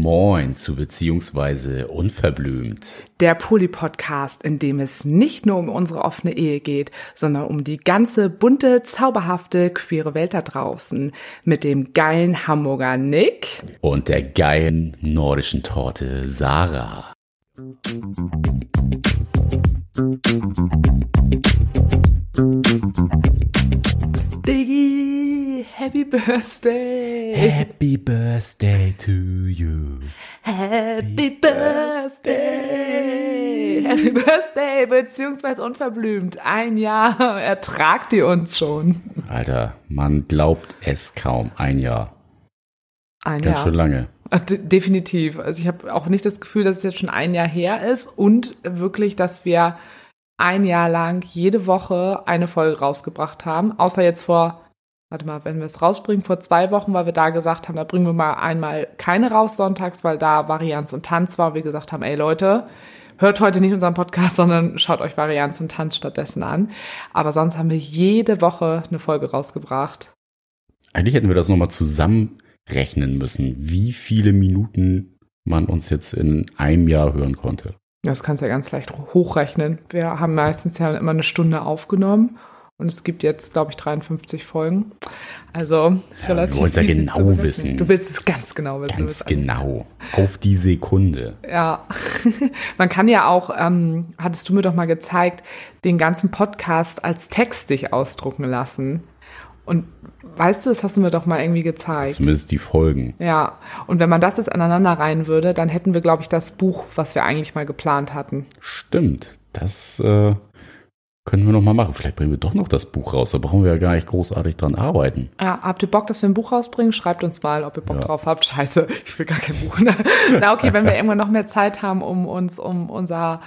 Moin zu beziehungsweise unverblümt. Der Poli-Podcast, in dem es nicht nur um unsere offene Ehe geht, sondern um die ganze bunte, zauberhafte, queere Welt da draußen. Mit dem geilen Hamburger Nick. Und der geilen nordischen Torte Sarah. Diggi, Happy Birthday. Happy Birthday to you. Happy Birthday. Happy Birthday, beziehungsweise unverblümt. Ein Jahr ertragt ihr uns schon. Alter, man glaubt es kaum. Ein Jahr. Ein Ganz Jahr. schön lange. Also, de- definitiv. Also ich habe auch nicht das Gefühl, dass es jetzt schon ein Jahr her ist und wirklich, dass wir ein Jahr lang jede Woche eine Folge rausgebracht haben. Außer jetzt vor, warte mal, wenn wir es rausbringen, vor zwei Wochen, weil wir da gesagt haben, da bringen wir mal einmal keine raus sonntags, weil da Varianz und Tanz war und wir gesagt haben, ey Leute, hört heute nicht unseren Podcast, sondern schaut euch Varianz und Tanz stattdessen an. Aber sonst haben wir jede Woche eine Folge rausgebracht. Eigentlich hätten wir das nochmal zusammenrechnen müssen, wie viele Minuten man uns jetzt in einem Jahr hören konnte. Das kannst du ja ganz leicht hochrechnen. Wir haben meistens ja immer eine Stunde aufgenommen und es gibt jetzt, glaube ich, 53 Folgen. Also Ja, relativ. wir wollen's ja genau wissen. Du willst es ganz genau wissen. Du Ganz willst- genau. Auf die Sekunde. Ja, man kann ja auch, ähm, hattest du mir doch mal gezeigt, den ganzen Podcast als Text sich ausdrucken lassen. Und weißt du, das hast du mir doch mal irgendwie gezeigt. Zumindest die Folgen. Ja, und wenn man das jetzt aneinander rein würde, dann hätten wir, glaube ich, das Buch, was wir eigentlich mal geplant hatten. Stimmt. Das äh, können wir noch mal machen. Vielleicht bringen wir doch noch das Buch raus. Da brauchen wir ja gar nicht großartig dran arbeiten. Ja, habt ihr Bock, dass wir ein Buch rausbringen? Schreibt uns mal, ob ihr Bock Ja. drauf habt. Scheiße, ich will gar kein Buch. Na okay, wenn wir irgendwann noch mehr Zeit haben, um uns um unser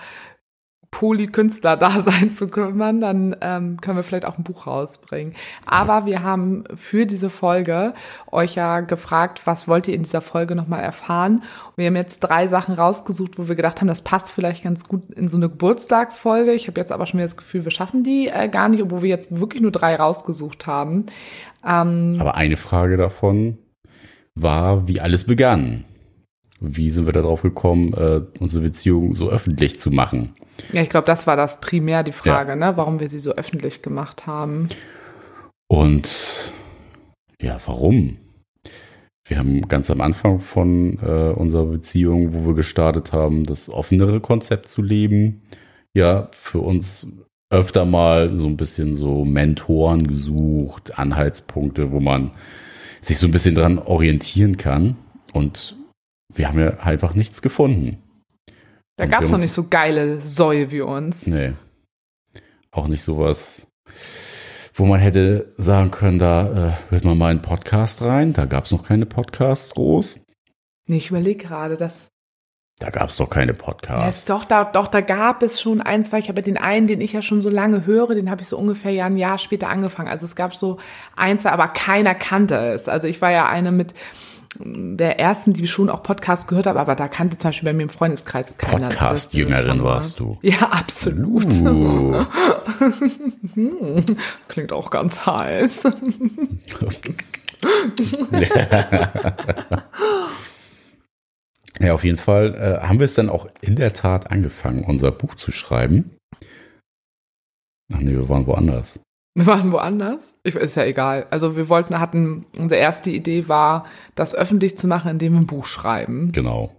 Poly-Künstler-Dasein zu kümmern, dann ähm, können wir vielleicht auch ein Buch rausbringen. Aber wir haben für diese Folge euch ja gefragt, was wollt ihr in dieser Folge nochmal erfahren? Und wir haben jetzt drei Sachen rausgesucht, wo wir gedacht haben, das passt vielleicht ganz gut in so eine Geburtstagsfolge. Ich habe jetzt aber schon wieder das Gefühl, wir schaffen die äh, gar nicht, obwohl wir jetzt wirklich nur drei rausgesucht haben. Ähm, Aber eine Frage davon war, wie alles begann. Wie sind wir darauf gekommen, äh, unsere Beziehung so öffentlich zu machen? Ja, ich glaube, das war das primär die Frage, ne? warum wir sie so öffentlich gemacht haben. Und ja, warum? Wir haben ganz am Anfang von äh, unserer Beziehung, wo wir gestartet haben, das offenere Konzept zu leben, ja, für uns öfter mal so ein bisschen so Mentoren gesucht, Anhaltspunkte, wo man sich so ein bisschen dran orientieren kann. Und wir haben ja einfach nichts gefunden. Da gab es noch nicht so geile Säue wie uns. Nee. Auch nicht sowas, wo man hätte sagen können, da äh, hört man mal einen Podcast rein. Da gab es noch keine Podcasts groß. Nee, ich überlege gerade, das. Da gab es doch keine Ja, Podcasts. ist doch, da, doch, da gab es schon eins, weil ich habe den einen, den ich ja schon so lange höre, den habe ich so ungefähr ja ein Jahr später angefangen. Also es gab so ein, zwei, aber keiner kannte es. Also ich war ja eine mit der ersten, die schon auch Podcast gehört habe, aber da kannte zum Beispiel bei mir im Freundeskreis keiner. Podcast-Jüngerin warst du. Ja, absolut. Uh, Klingt auch ganz heiß. ja, auf jeden Fall äh, haben wir es dann auch in der Tat angefangen, unser Buch zu schreiben. Ach nee, wir waren woanders. Wir waren woanders. Ich, ist ja egal. Also wir wollten, hatten, unsere erste Idee war, das öffentlich zu machen, indem wir ein Buch schreiben. Genau.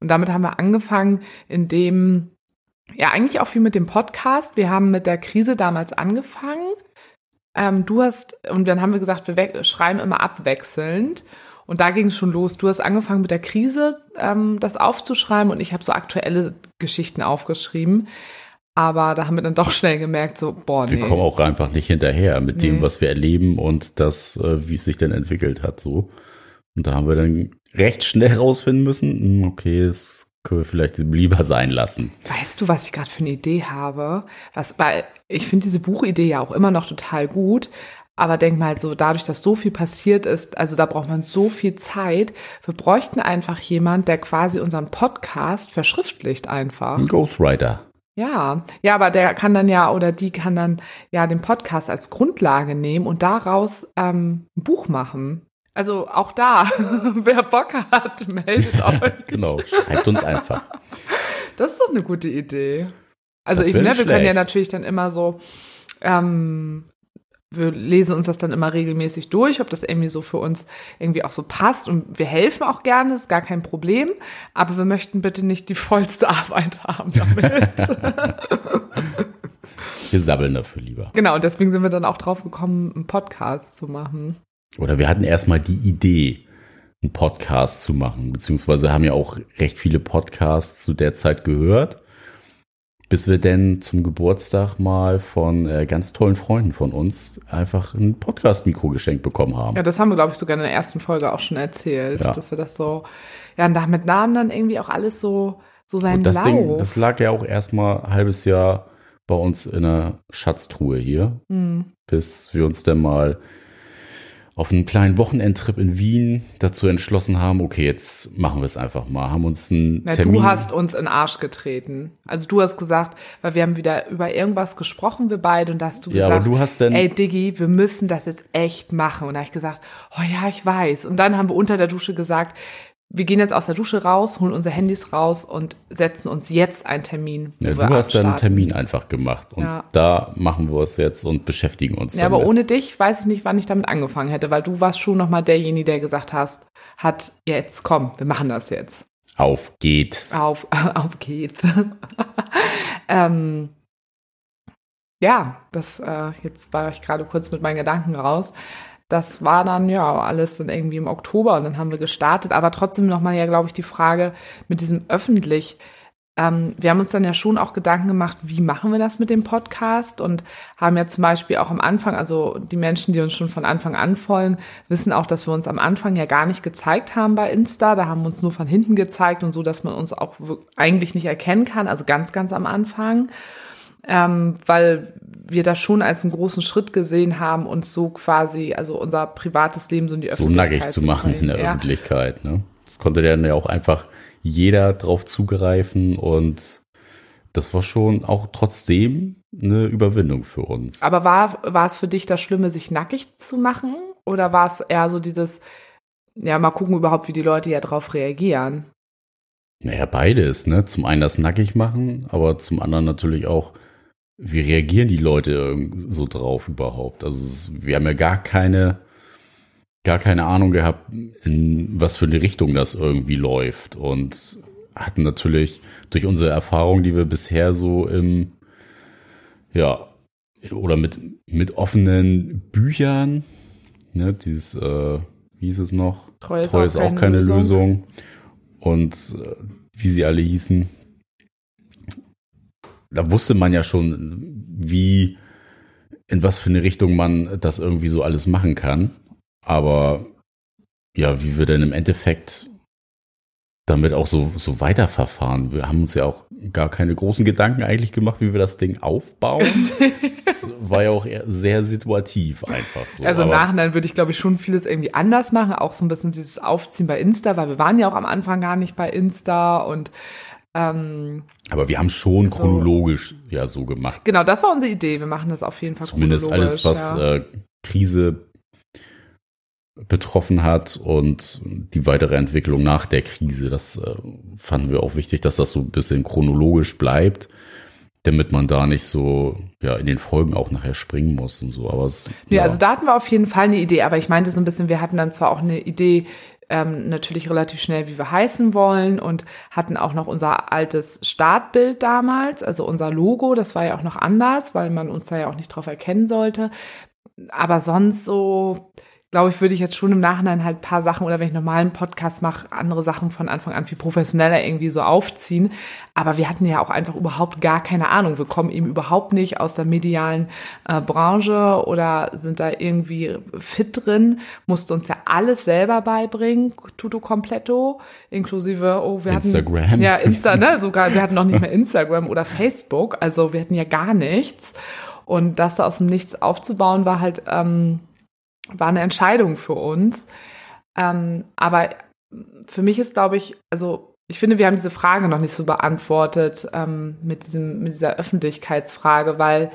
Und damit haben wir angefangen, indem, ja, eigentlich auch viel mit dem Podcast. Wir haben mit der Krise damals angefangen. Ähm, du hast, und dann haben wir gesagt, wir schreiben immer abwechselnd. Und da ging es schon los. Du hast angefangen mit der Krise, ähm, das aufzuschreiben und ich habe so aktuelle Geschichten aufgeschrieben. Aber da haben wir dann doch schnell gemerkt, so, boah, Wir nee. kommen auch einfach nicht hinterher mit dem, Nee. was wir erleben und das, äh, wie es sich dann entwickelt hat, so. Und da haben wir dann recht schnell rausfinden müssen, hm, okay, das können wir vielleicht lieber sein lassen. Weißt du, was ich gerade für eine Idee habe? Was, weil ich finde diese Buchidee ja auch immer noch total gut. Aber denk mal so, dadurch, dass so viel passiert ist, also da braucht man so viel Zeit. Wir bräuchten einfach jemand, der quasi unseren Podcast verschriftlicht einfach. Ein Ghostwriter. Ja, ja, aber der kann dann ja oder die kann dann ja den Podcast als Grundlage nehmen und daraus ähm, ein Buch machen. Also auch da, wer Bock hat, meldet euch. genau, schreibt uns einfach. Das ist doch eine gute Idee. Also ich, ne, wir können ja natürlich dann immer so, ähm, wir lesen uns das dann immer regelmäßig durch, ob das irgendwie so für uns irgendwie auch so passt. Und wir helfen auch gerne, ist gar kein Problem. Aber wir möchten bitte nicht die vollste Arbeit haben damit. wir sabbeln dafür lieber. Genau, und deswegen sind wir dann auch drauf gekommen, einen Podcast zu machen. Oder wir hatten erstmal die Idee, einen Podcast zu machen, beziehungsweise haben ja auch recht viele Podcasts zu der Zeit gehört bis wir denn zum Geburtstag mal von äh, ganz tollen Freunden von uns einfach ein Podcast-Mikro geschenkt bekommen haben. Ja, das haben wir, glaube ich, sogar in der ersten Folge auch schon erzählt, ja. dass wir das so, ja, und damit nahm dann irgendwie auch alles so, so seinen und das Lauf. Ding, das lag ja auch erstmal ein halbes Jahr bei uns in der Schatztruhe hier, mhm. bis wir uns dann mal auf einen kleinen Wochenendtrip in Wien dazu entschlossen haben, okay, jetzt machen wir es einfach mal, haben uns einen ja, Termin. Du hast uns in den Arsch getreten. Also du hast gesagt, weil wir haben wieder über irgendwas gesprochen, wir beide, und da hast du ja, gesagt, aber du hast dann, ey Diggi, wir müssen das jetzt echt machen. Und da habe ich gesagt, oh ja, ich weiß. Und dann haben wir unter der Dusche gesagt, wir gehen jetzt aus der Dusche raus, holen unsere Handys raus und setzen uns jetzt einen Termin. Ja, du hast dann einen Termin einfach gemacht und ja. da machen wir es jetzt und beschäftigen uns. Ja, damit. aber ohne dich weiß ich nicht, wann ich damit angefangen hätte, weil du warst schon nochmal derjenige, der gesagt hast, hat jetzt komm, wir machen das jetzt. Auf geht's. Auf, auf geht's. ähm, ja, das äh, jetzt war ich gerade kurz mit meinen Gedanken raus das war dann ja alles dann irgendwie im Oktober und dann haben wir gestartet. Aber trotzdem nochmal ja, glaube ich, die Frage mit diesem öffentlich. Ähm, wir haben uns dann ja schon auch Gedanken gemacht, wie machen wir das mit dem Podcast und haben ja zum Beispiel auch am Anfang, also die Menschen, die uns schon von Anfang an folgen, wissen auch, dass wir uns am Anfang ja gar nicht gezeigt haben bei Insta. Da haben wir uns nur von hinten gezeigt und so, dass man uns auch eigentlich nicht erkennen kann, also ganz, ganz am Anfang ähm, weil wir das schon als einen großen Schritt gesehen haben, uns so quasi, also unser privates Leben so in die Öffentlichkeit So nackig zu machen in der ja. Öffentlichkeit. Ne? Das konnte dann ja auch einfach jeder drauf zugreifen und das war schon auch trotzdem eine Überwindung für uns. Aber war, war es für dich das Schlimme, sich nackig zu machen? Oder war es eher so dieses, ja, mal gucken überhaupt, wie die Leute ja drauf reagieren? Naja, beides, ne? Zum einen das nackig machen, aber zum anderen natürlich auch wie reagieren die Leute so drauf überhaupt? Also wir haben ja gar keine, gar keine Ahnung gehabt, in was für eine Richtung das irgendwie läuft und hatten natürlich durch unsere Erfahrung, die wir bisher so im, ja, oder mit, mit offenen Büchern, ne, dieses, äh, wie hieß es noch? Treu ist, Treu auch, ist keine auch, keine Lösung. Lösung. Und äh, wie sie alle hießen, da wusste man ja schon, wie, in was für eine Richtung man das irgendwie so alles machen kann. Aber ja, wie wir denn im Endeffekt damit auch so, so weiterverfahren. Wir haben uns ja auch gar keine großen Gedanken eigentlich gemacht, wie wir das Ding aufbauen. das war ja auch sehr situativ einfach so. Also im Nachhinein würde ich, glaube ich, schon vieles irgendwie anders machen. Auch so ein bisschen dieses Aufziehen bei Insta, weil wir waren ja auch am Anfang gar nicht bei Insta und ähm, aber wir haben schon chronologisch ja so gemacht. Genau, das war unsere Idee. Wir machen das auf jeden Fall Zumindest alles, was ja. äh, Krise betroffen hat und die weitere Entwicklung nach der Krise. Das äh, fanden wir auch wichtig, dass das so ein bisschen chronologisch bleibt, damit man da nicht so ja in den Folgen auch nachher springen muss und so. Aber es, ja, ja, also da hatten wir auf jeden Fall eine Idee, aber ich meinte so ein bisschen, wir hatten dann zwar auch eine Idee, ähm, natürlich relativ schnell, wie wir heißen wollen und hatten auch noch unser altes Startbild damals, also unser Logo, das war ja auch noch anders, weil man uns da ja auch nicht drauf erkennen sollte. Aber sonst so, glaube ich, würde ich jetzt schon im Nachhinein halt ein paar Sachen oder wenn ich normalen Podcast mache, andere Sachen von Anfang an viel professioneller irgendwie so aufziehen. Aber wir hatten ja auch einfach überhaupt gar keine Ahnung. Wir kommen eben überhaupt nicht aus der medialen äh, Branche oder sind da irgendwie fit drin, musste uns ja alles selber beibringen, tuto completo, inklusive, oh, wir Instagram. hatten ja Insta, ne, sogar, wir hatten noch nicht mehr Instagram oder Facebook, also wir hatten ja gar nichts. Und das da aus dem Nichts aufzubauen, war halt ähm, war eine Entscheidung für uns. Ähm, aber für mich ist, glaube ich, also ich finde, wir haben diese Frage noch nicht so beantwortet ähm, mit, diesem, mit dieser Öffentlichkeitsfrage, weil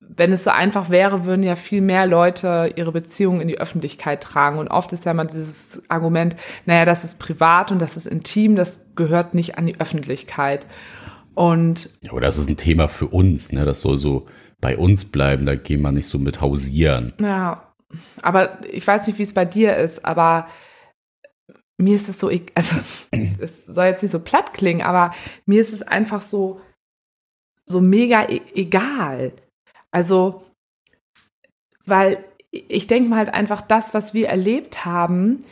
wenn es so einfach wäre, würden ja viel mehr Leute ihre Beziehungen in die Öffentlichkeit tragen. Und oft ist ja mal dieses Argument, naja, das ist privat und das ist intim, das gehört nicht an die Öffentlichkeit. Und ja, aber das ist ein Thema für uns, ne? Das soll so bei uns bleiben, da gehen wir nicht so mit hausieren. Ja, aber ich weiß nicht, wie es bei dir ist, aber mir ist es so, e-, also es soll jetzt nicht so platt klingen, aber mir ist es einfach so, so mega e egal. Also, weil ich denke mal halt einfach, das, was wir erlebt haben,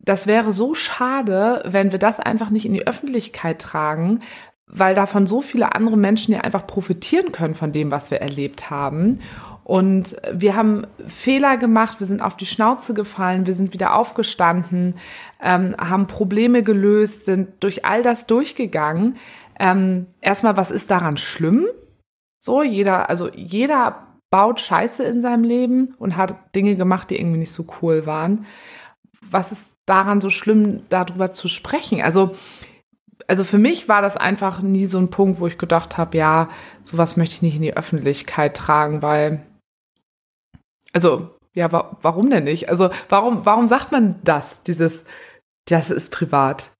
das wäre so schade, wenn wir das einfach nicht in die Öffentlichkeit tragen, weil davon so viele andere Menschen ja einfach profitieren können von dem, was wir erlebt haben. Und wir haben Fehler gemacht, wir sind auf die Schnauze gefallen, wir sind wieder aufgestanden, ähm, haben Probleme gelöst, sind durch all das durchgegangen. Ähm, erstmal, was ist daran schlimm? So, jeder, also jeder baut Scheiße in seinem Leben und hat Dinge gemacht, die irgendwie nicht so cool waren. Was ist daran so schlimm, darüber zu sprechen? Also, also für mich war das einfach nie so ein Punkt, wo ich gedacht habe, ja, sowas möchte ich nicht in die Öffentlichkeit tragen, weil, also, ja, wa warum denn nicht? Also, warum, warum sagt man das, dieses, das ist privat?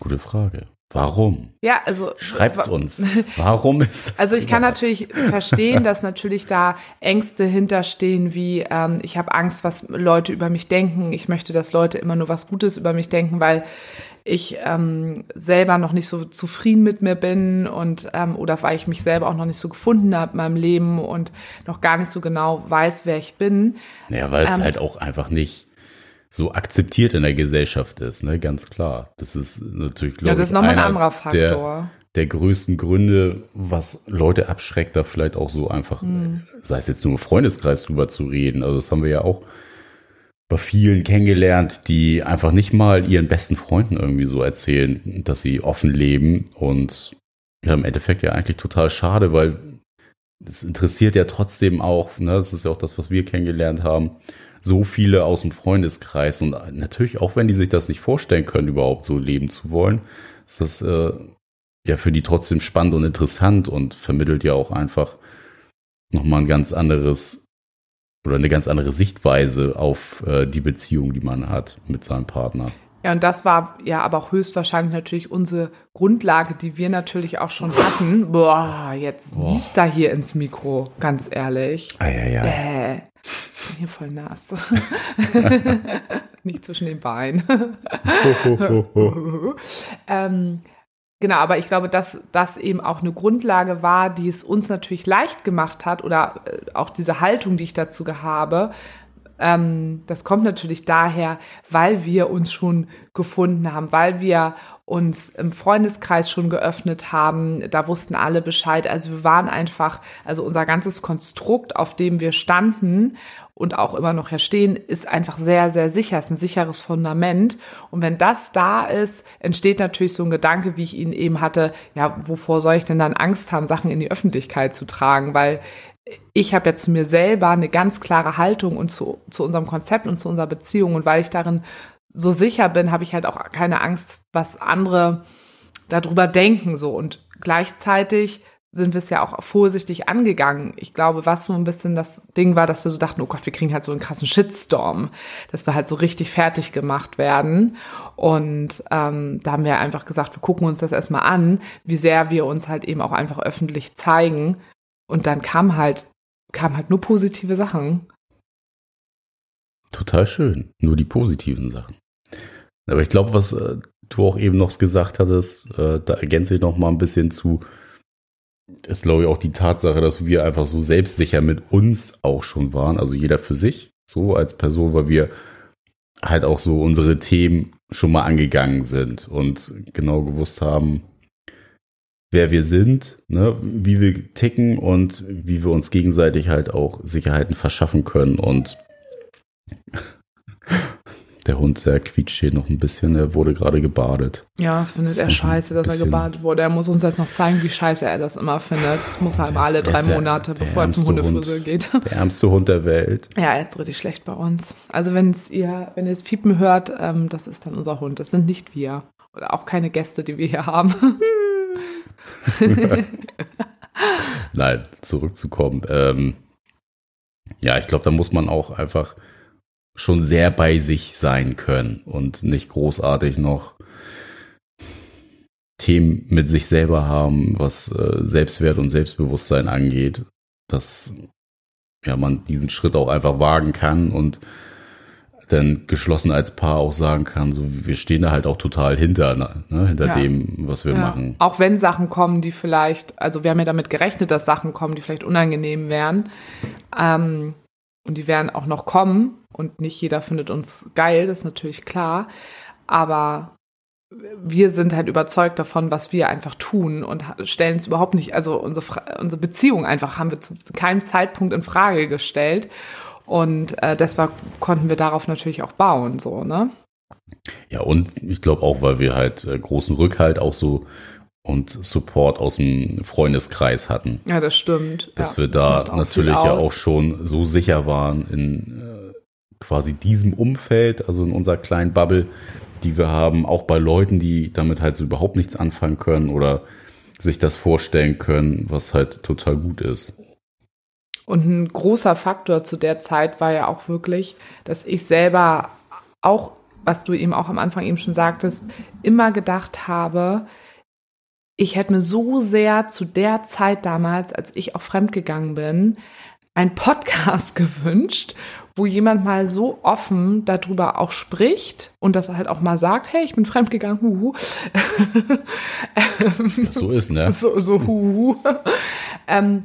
Gute Frage. Warum? Ja, also schreibt uns. Warum ist das? Also ich kann natürlich verstehen, dass natürlich da Ängste hinterstehen, wie ähm, ich habe Angst, was Leute über mich denken. Ich möchte, dass Leute immer nur was Gutes über mich denken, weil ich ähm, selber noch nicht so zufrieden mit mir bin und ähm, oder weil ich mich selber auch noch nicht so gefunden habe in meinem Leben und noch gar nicht so genau weiß, wer ich bin. Ja, weil es ähm, halt auch einfach nicht so akzeptiert in der Gesellschaft ist, ne, ganz klar. Das ist natürlich, glaube ja, das ist nochmal ein anderer Faktor. Der, der größten Gründe, was Leute abschreckt, da vielleicht auch so einfach, mhm. sei es jetzt nur im Freundeskreis drüber zu reden. Also das haben wir ja auch bei vielen kennengelernt, die einfach nicht mal ihren besten Freunden irgendwie so erzählen, dass sie offen leben. Und ja, im Endeffekt ja eigentlich total schade, weil es interessiert ja trotzdem auch, ne, das ist ja auch das, was wir kennengelernt haben, so viele aus dem Freundeskreis. Und natürlich auch, wenn die sich das nicht vorstellen können, überhaupt so leben zu wollen, ist das äh, ja für die trotzdem spannend und interessant und vermittelt ja auch einfach nochmal ein ganz anderes oder eine ganz andere Sichtweise auf äh, die Beziehung, die man hat mit seinem Partner. Ja, und das war ja aber auch höchstwahrscheinlich natürlich unsere Grundlage, die wir natürlich auch schon hatten. Boah, jetzt niest da hier ins Mikro, ganz ehrlich. Ei, ei, ei. Äh, bin hier voll nass. Nicht zwischen den Beinen. ähm, genau, aber ich glaube, dass das eben auch eine Grundlage war, die es uns natürlich leicht gemacht hat oder äh, auch diese Haltung, die ich dazu habe, ähm, das kommt natürlich daher, weil wir uns schon gefunden haben, weil wir uns im Freundeskreis schon geöffnet haben. Da wussten alle Bescheid. Also wir waren einfach, also unser ganzes Konstrukt, auf dem wir standen und auch immer noch herstehen, ist einfach sehr, sehr sicher, ist ein sicheres Fundament. Und wenn das da ist, entsteht natürlich so ein Gedanke, wie ich ihn eben hatte, ja, wovor soll ich denn dann Angst haben, Sachen in die Öffentlichkeit zu tragen? Weil ich habe ja zu mir selber eine ganz klare Haltung und zu, zu unserem Konzept und zu unserer Beziehung. Und weil ich darin so sicher bin, habe ich halt auch keine Angst, was andere darüber denken. So. Und gleichzeitig sind wir es ja auch vorsichtig angegangen. Ich glaube, was so ein bisschen das Ding war, dass wir so dachten, oh Gott, wir kriegen halt so einen krassen Shitstorm, dass wir halt so richtig fertig gemacht werden. Und ähm, da haben wir einfach gesagt, wir gucken uns das erstmal an, wie sehr wir uns halt eben auch einfach öffentlich zeigen, und dann kam halt, kam halt nur positive Sachen. Total schön. Nur die positiven Sachen. Aber ich glaube, was äh, du auch eben noch gesagt hattest, äh, da ergänze ich noch mal ein bisschen zu, ist glaube ich auch die Tatsache, dass wir einfach so selbstsicher mit uns auch schon waren, also jeder für sich, so als Person, weil wir halt auch so unsere Themen schon mal angegangen sind und genau gewusst haben, wer wir sind, ne, wie wir ticken und wie wir uns gegenseitig halt auch Sicherheiten verschaffen können. Und der Hund, der quietscht hier noch ein bisschen, er wurde gerade gebadet. Ja, das findet das er scheiße, dass er gebadet wurde. Er muss uns jetzt noch zeigen, wie scheiße er das immer findet. Das muss er immer alle drei Monate, bevor er zum Hundefriseur geht. Der ärmste Hund der Welt. Ja, er ist richtig schlecht bei uns. Also wenn ihr, wenn ihr das Fiepen hört, ähm, das ist dann unser Hund. Das sind nicht wir. Oder auch keine Gäste, die wir hier haben. Nein, zurückzukommen. Ähm, ja, ich glaube, da muss man auch einfach schon sehr bei sich sein können und nicht großartig noch Themen mit sich selber haben, was äh, Selbstwert und Selbstbewusstsein angeht, dass ja, man diesen Schritt auch einfach wagen kann und dann geschlossen als Paar auch sagen kann, so wir stehen da halt auch total hinter, ne, hinter ja. dem, was wir ja. machen. Auch wenn Sachen kommen, die vielleicht, also wir haben ja damit gerechnet, dass Sachen kommen, die vielleicht unangenehm wären. Ähm, und die werden auch noch kommen und nicht jeder findet uns geil, das ist natürlich klar. Aber wir sind halt überzeugt davon, was wir einfach tun und stellen es überhaupt nicht, also unsere, unsere Beziehung einfach haben wir zu keinem Zeitpunkt in Frage gestellt. Und äh, deshalb konnten wir darauf natürlich auch bauen, so, ne? Ja, und ich glaube auch, weil wir halt äh, großen Rückhalt auch so und Support aus dem Freundeskreis hatten. Ja, das stimmt. Dass ja, wir da natürlich ja auch schon so sicher waren in äh, quasi diesem Umfeld, also in unserer kleinen Bubble, die wir haben, auch bei Leuten, die damit halt so überhaupt nichts anfangen können oder sich das vorstellen können, was halt total gut ist. Und ein großer Faktor zu der Zeit war ja auch wirklich, dass ich selber auch, was du eben auch am Anfang eben schon sagtest, immer gedacht habe, ich hätte mir so sehr zu der Zeit damals, als ich auch fremdgegangen bin, ein Podcast gewünscht, wo jemand mal so offen darüber auch spricht und das halt auch mal sagt, hey, ich bin fremdgegangen, huhu. so ist, ne? So, so huhu. ähm,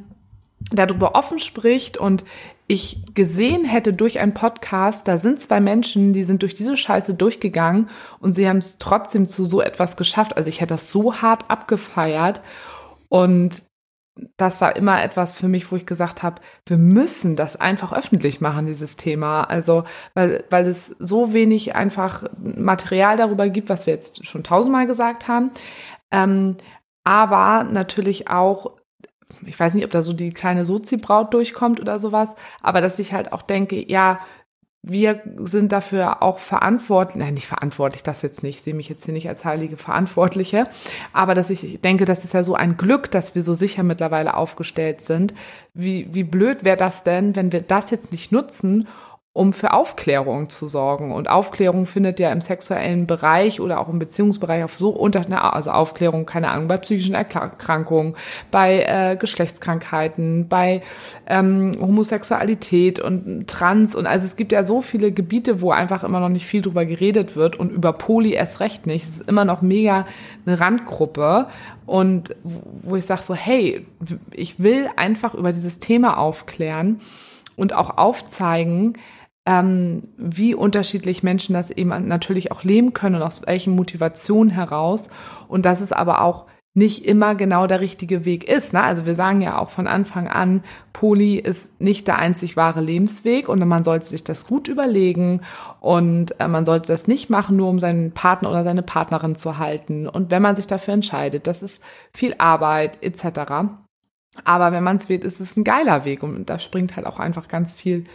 darüber offen spricht und ich gesehen hätte durch einen Podcast, da sind zwei Menschen, die sind durch diese Scheiße durchgegangen und sie haben es trotzdem zu so etwas geschafft. Also ich hätte das so hart abgefeiert und das war immer etwas für mich, wo ich gesagt habe, wir müssen das einfach öffentlich machen, dieses Thema. Also, weil, weil es so wenig einfach Material darüber gibt, was wir jetzt schon tausendmal gesagt haben. Ähm, aber natürlich auch, ich weiß nicht, ob da so die kleine Sozi-Braut durchkommt oder sowas, aber dass ich halt auch denke, ja, wir sind dafür auch verantwortlich, nein, nicht verantwortlich, das jetzt nicht, ich sehe mich jetzt hier nicht als heilige Verantwortliche, aber dass ich denke, das ist ja so ein Glück, dass wir so sicher mittlerweile aufgestellt sind. Wie, wie blöd wäre das denn, wenn wir das jetzt nicht nutzen um für Aufklärung zu sorgen. Und Aufklärung findet ja im sexuellen Bereich oder auch im Beziehungsbereich auf so unter, also Aufklärung, keine Ahnung, bei psychischen Erkrankungen, bei äh, Geschlechtskrankheiten, bei ähm, Homosexualität und Trans und also es gibt ja so viele Gebiete, wo einfach immer noch nicht viel drüber geredet wird und über Poli erst recht nicht. Es ist immer noch mega eine Randgruppe und wo ich sage so, hey, ich will einfach über dieses Thema aufklären und auch aufzeigen, ähm, wie unterschiedlich Menschen das eben natürlich auch leben können und aus welchen Motivationen heraus. Und dass es aber auch nicht immer genau der richtige Weg ist. Ne? Also wir sagen ja auch von Anfang an, Poli ist nicht der einzig wahre Lebensweg und man sollte sich das gut überlegen und äh, man sollte das nicht machen, nur um seinen Partner oder seine Partnerin zu halten. Und wenn man sich dafür entscheidet, das ist viel Arbeit etc. Aber wenn man es wählt, ist es ein geiler Weg und da springt halt auch einfach ganz viel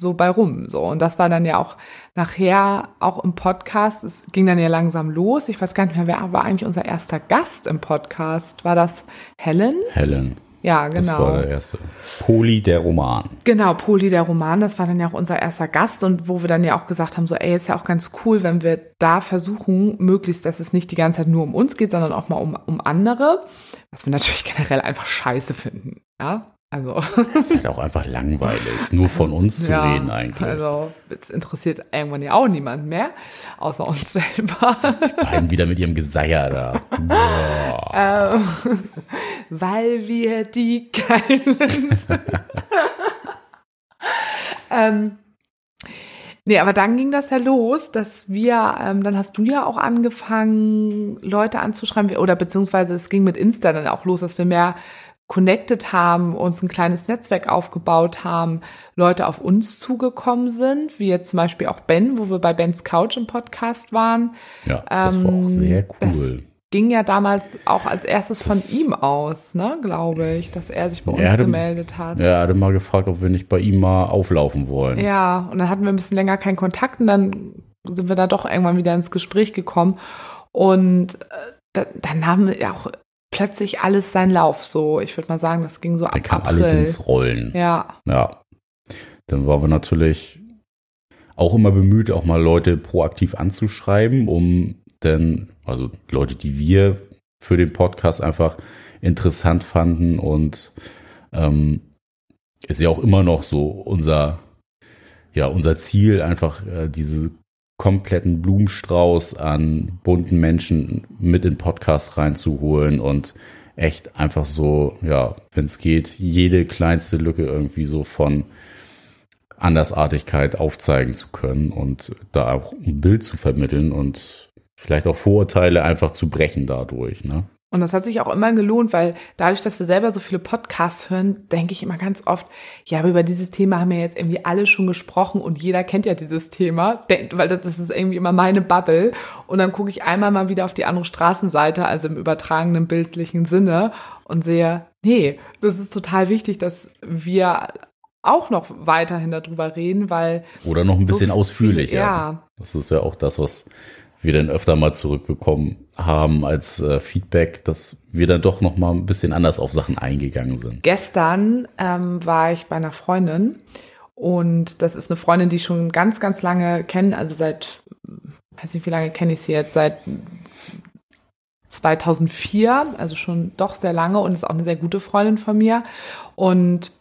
so bei rum. So. Und das war dann ja auch nachher auch im Podcast. Es ging dann ja langsam los. Ich weiß gar nicht mehr, wer war eigentlich unser erster Gast im Podcast? War das Helen? Helen. Ja, genau. Das war der erste. Poli der Roman. Genau, Poli der Roman, das war dann ja auch unser erster Gast und wo wir dann ja auch gesagt haben, so, ey, ist ja auch ganz cool, wenn wir da versuchen, möglichst, dass es nicht die ganze Zeit nur um uns geht, sondern auch mal um, um andere, was wir natürlich generell einfach scheiße finden. Ja, also. Das ist halt auch einfach langweilig, nur von uns zu ja, reden eigentlich. Also, es interessiert irgendwann ja auch niemand mehr, außer uns selber. Die beiden wieder mit ihrem Geseier da. ähm, weil wir die Geilen sind. ähm, Nee, aber dann ging das ja los, dass wir, ähm, dann hast du ja auch angefangen, Leute anzuschreiben, oder beziehungsweise es ging mit Insta dann auch los, dass wir mehr connected haben, uns ein kleines Netzwerk aufgebaut haben, Leute auf uns zugekommen sind, wie jetzt zum Beispiel auch Ben, wo wir bei Bens Couch im Podcast waren. Ja, das war auch ähm, sehr cool. ging ja damals auch als erstes von das ihm aus, ne, glaube ich, dass er sich bei uns hatte, gemeldet hat. Ja, er hatte mal gefragt, ob wir nicht bei ihm mal auflaufen wollen. Ja, und dann hatten wir ein bisschen länger keinen Kontakt und dann sind wir da doch irgendwann wieder ins Gespräch gekommen. Und äh, dann haben wir auch plötzlich alles seinen Lauf. So, ich würde mal sagen, das ging so ab Dann kam April. alles ins Rollen. Ja. Ja. Dann waren wir natürlich auch immer bemüht, auch mal Leute proaktiv anzuschreiben, um denn, also Leute, die wir für den Podcast einfach interessant fanden und ähm, ist ja auch immer noch so unser, ja, unser Ziel, einfach äh, diese kompletten Blumenstrauß an bunten Menschen mit in Podcast reinzuholen und echt einfach so, ja, wenn es geht, jede kleinste Lücke irgendwie so von Andersartigkeit aufzeigen zu können und da auch ein Bild zu vermitteln und vielleicht auch Vorurteile einfach zu brechen dadurch. Ne? Und das hat sich auch immer gelohnt, weil dadurch, dass wir selber so viele Podcasts hören, denke ich immer ganz oft, ja, aber über dieses Thema haben ja jetzt irgendwie alle schon gesprochen und jeder kennt ja dieses Thema, weil das ist irgendwie immer meine Bubble. Und dann gucke ich einmal mal wieder auf die andere Straßenseite, also im übertragenen bildlichen Sinne und sehe, nee, das ist total wichtig, dass wir auch noch weiterhin darüber reden, weil. Oder noch ein bisschen so ausführlicher. Ja. Das ist ja auch das, was wir dann öfter mal zurückbekommen haben als äh, Feedback, dass wir dann doch noch mal ein bisschen anders auf Sachen eingegangen sind. Gestern ähm, war ich bei einer Freundin und das ist eine Freundin, die ich schon ganz, ganz lange kenne, also seit, weiß nicht, wie lange kenne ich sie jetzt, seit 2004, also schon doch sehr lange und ist auch eine sehr gute Freundin von mir. Und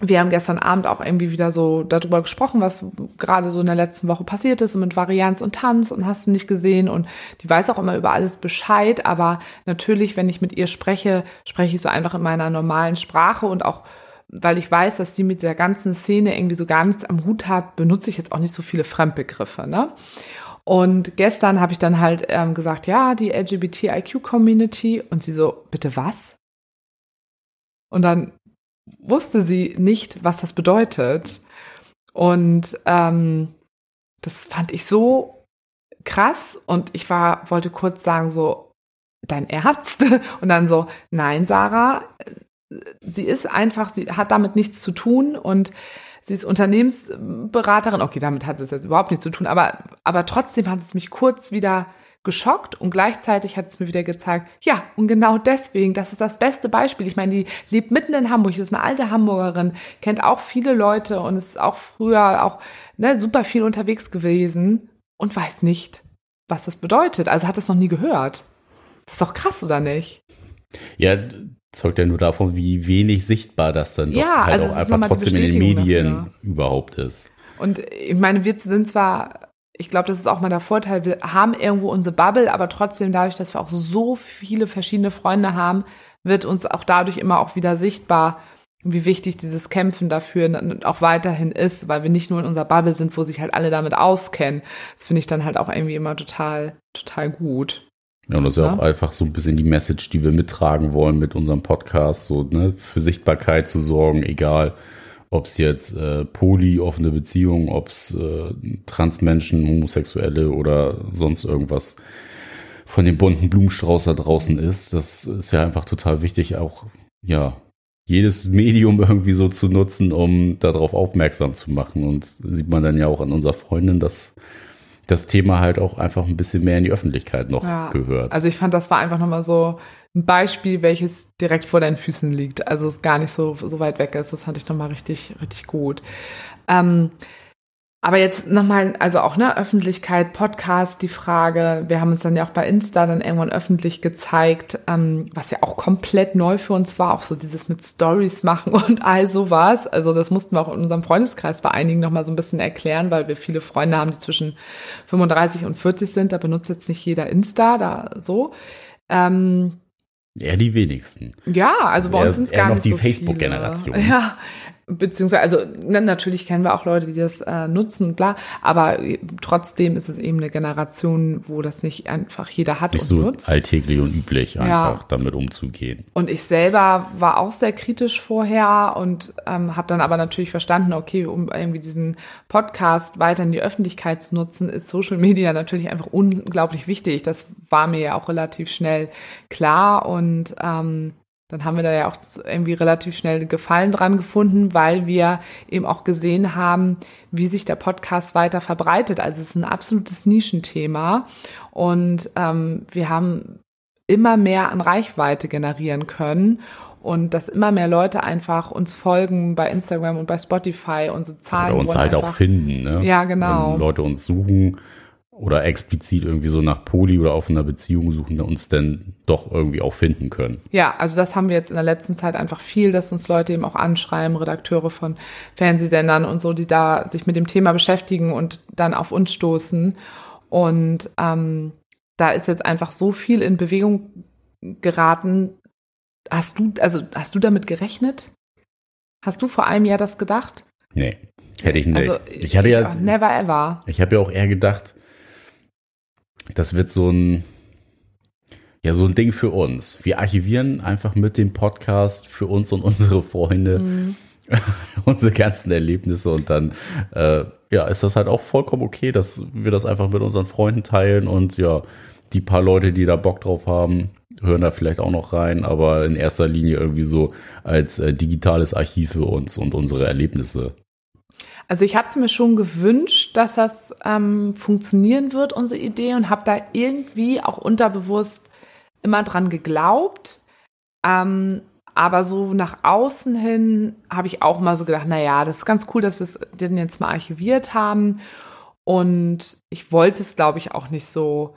wir haben gestern Abend auch irgendwie wieder so darüber gesprochen, was gerade so in der letzten Woche passiert ist mit Varianz und Tanz und hast du nicht gesehen und die weiß auch immer über alles Bescheid, aber natürlich, wenn ich mit ihr spreche, spreche ich so einfach in meiner normalen Sprache und auch weil ich weiß, dass sie mit der ganzen Szene irgendwie so gar nichts am Hut hat, benutze ich jetzt auch nicht so viele Fremdbegriffe, ne? Und gestern habe ich dann halt ähm, gesagt, ja, die LGBTIQ-Community und sie so, bitte was? Und dann wusste sie nicht, was das bedeutet. Und ähm, das fand ich so krass und ich war, wollte kurz sagen, so, dein Ernst? Und dann so, nein, Sarah, sie ist einfach, sie hat damit nichts zu tun und sie ist Unternehmensberaterin. Okay, damit hat es jetzt überhaupt nichts zu tun, aber, aber trotzdem hat es mich kurz wieder geschockt und gleichzeitig hat es mir wieder gezeigt, ja, und genau deswegen, das ist das beste Beispiel. Ich meine, die lebt mitten in Hamburg, ist eine alte Hamburgerin, kennt auch viele Leute und ist auch früher auch ne, super viel unterwegs gewesen und weiß nicht, was das bedeutet. Also hat es noch nie gehört. Das ist doch krass, oder nicht? Ja, zeugt ja nur davon, wie wenig sichtbar das dann ja, doch halt also auch einfach trotzdem in den Medien dafür. überhaupt ist. Und ich meine, wir sind zwar ich glaube, das ist auch mal der Vorteil. Wir haben irgendwo unsere Bubble, aber trotzdem dadurch, dass wir auch so viele verschiedene Freunde haben, wird uns auch dadurch immer auch wieder sichtbar, wie wichtig dieses Kämpfen dafür auch weiterhin ist, weil wir nicht nur in unserer Bubble sind, wo sich halt alle damit auskennen. Das finde ich dann halt auch irgendwie immer total, total gut. Ja, und das ist ja, ja auch einfach so ein bisschen die Message, die wir mittragen wollen mit unserem Podcast, so ne, für Sichtbarkeit zu sorgen, egal ob es jetzt äh, poly offene Beziehungen, ob es äh, Transmenschen, Homosexuelle oder sonst irgendwas von dem bunten Blumenstrauß da draußen ist. Das ist ja einfach total wichtig, auch ja jedes Medium irgendwie so zu nutzen, um darauf aufmerksam zu machen. Und sieht man dann ja auch an unserer Freundin, dass das Thema halt auch einfach ein bisschen mehr in die Öffentlichkeit noch ja, gehört. Also ich fand, das war einfach nochmal so ein Beispiel, welches direkt vor deinen Füßen liegt. Also es gar nicht so, so weit weg ist. Das fand ich nochmal richtig, richtig gut. Ähm, aber jetzt nochmal, also auch ne, Öffentlichkeit, Podcast, die Frage, wir haben uns dann ja auch bei Insta dann irgendwann öffentlich gezeigt, ähm, was ja auch komplett neu für uns war, auch so dieses mit Stories machen und all sowas. Also das mussten wir auch in unserem Freundeskreis bei einigen nochmal so ein bisschen erklären, weil wir viele Freunde haben, die zwischen 35 und 40 sind. Da benutzt jetzt nicht jeder Insta, da so. Ähm, Eher die wenigsten. Ja, also bei uns sind es gar noch nicht die so Facebook-Generation. Ja, beziehungsweise, also ne, natürlich kennen wir auch Leute, die das äh, nutzen, bla, aber trotzdem ist es eben eine Generation, wo das nicht einfach jeder hat nicht und so nutzt. alltäglich und üblich, einfach ja. damit umzugehen. Und ich selber war auch sehr kritisch vorher und ähm, habe dann aber natürlich verstanden, okay, um irgendwie diesen Podcast weiter in die Öffentlichkeit zu nutzen, ist Social Media natürlich einfach unglaublich wichtig. Das war mir ja auch relativ schnell klar und ähm, dann haben wir da ja auch irgendwie relativ schnell Gefallen dran gefunden, weil wir eben auch gesehen haben, wie sich der Podcast weiter verbreitet. Also es ist ein absolutes Nischenthema und ähm, wir haben immer mehr an Reichweite generieren können und dass immer mehr Leute einfach uns folgen bei Instagram und bei Spotify, unsere Zahlen. Oder uns halt auch finden, ne? Ja, genau. Wenn Leute uns suchen oder explizit irgendwie so nach Poli oder offener Beziehung suchen, uns dann doch irgendwie auch finden können. Ja, also das haben wir jetzt in der letzten Zeit einfach viel, dass uns Leute eben auch anschreiben, Redakteure von Fernsehsendern und so, die da sich mit dem Thema beschäftigen und dann auf uns stoßen. Und ähm, da ist jetzt einfach so viel in Bewegung geraten, Hast du, also hast du damit gerechnet? Hast du vor einem Jahr das gedacht? Nee, hätte ich nicht. Also, ich hatte ich, ja. Never ever. Ich habe ja auch eher gedacht, das wird so ein, ja, so ein Ding für uns. Wir archivieren einfach mit dem Podcast für uns und unsere Freunde mhm. unsere ganzen Erlebnisse und dann, äh, ja, ist das halt auch vollkommen okay, dass wir das einfach mit unseren Freunden teilen und ja, die paar Leute, die da Bock drauf haben, hören da vielleicht auch noch rein, aber in erster Linie irgendwie so als äh, digitales Archiv für uns und unsere Erlebnisse. Also ich habe es mir schon gewünscht, dass das ähm, funktionieren wird, unsere Idee, und habe da irgendwie auch unterbewusst immer dran geglaubt. Ähm, aber so nach außen hin habe ich auch mal so gedacht, naja, das ist ganz cool, dass wir es denn jetzt mal archiviert haben. Und ich wollte es, glaube ich, auch nicht so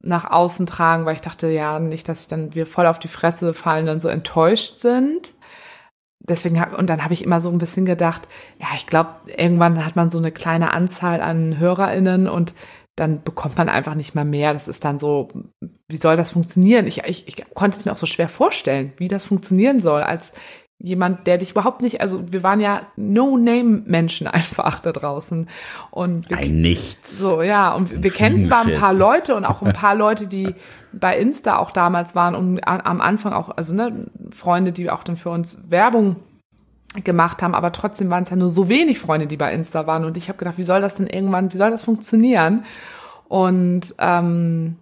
nach außen tragen, weil ich dachte, ja, nicht, dass ich dann wir voll auf die Fresse fallen, dann so enttäuscht sind. Deswegen hab, und dann habe ich immer so ein bisschen gedacht, ja, ich glaube, irgendwann hat man so eine kleine Anzahl an HörerInnen und dann bekommt man einfach nicht mal mehr. Das ist dann so, wie soll das funktionieren? Ich, ich, ich konnte es mir auch so schwer vorstellen, wie das funktionieren soll, als jemand, der dich überhaupt nicht, also wir waren ja No-Name-Menschen einfach da draußen. Und wir, ein Nichts. So, ja, und wir kennen zwar ein paar Leute und auch ein paar Leute, die bei Insta auch damals waren und am Anfang auch, also ne, Freunde, die auch dann für uns Werbung gemacht haben, aber trotzdem waren es ja nur so wenig Freunde, die bei Insta waren. Und ich habe gedacht, wie soll das denn irgendwann, wie soll das funktionieren? Und ähm,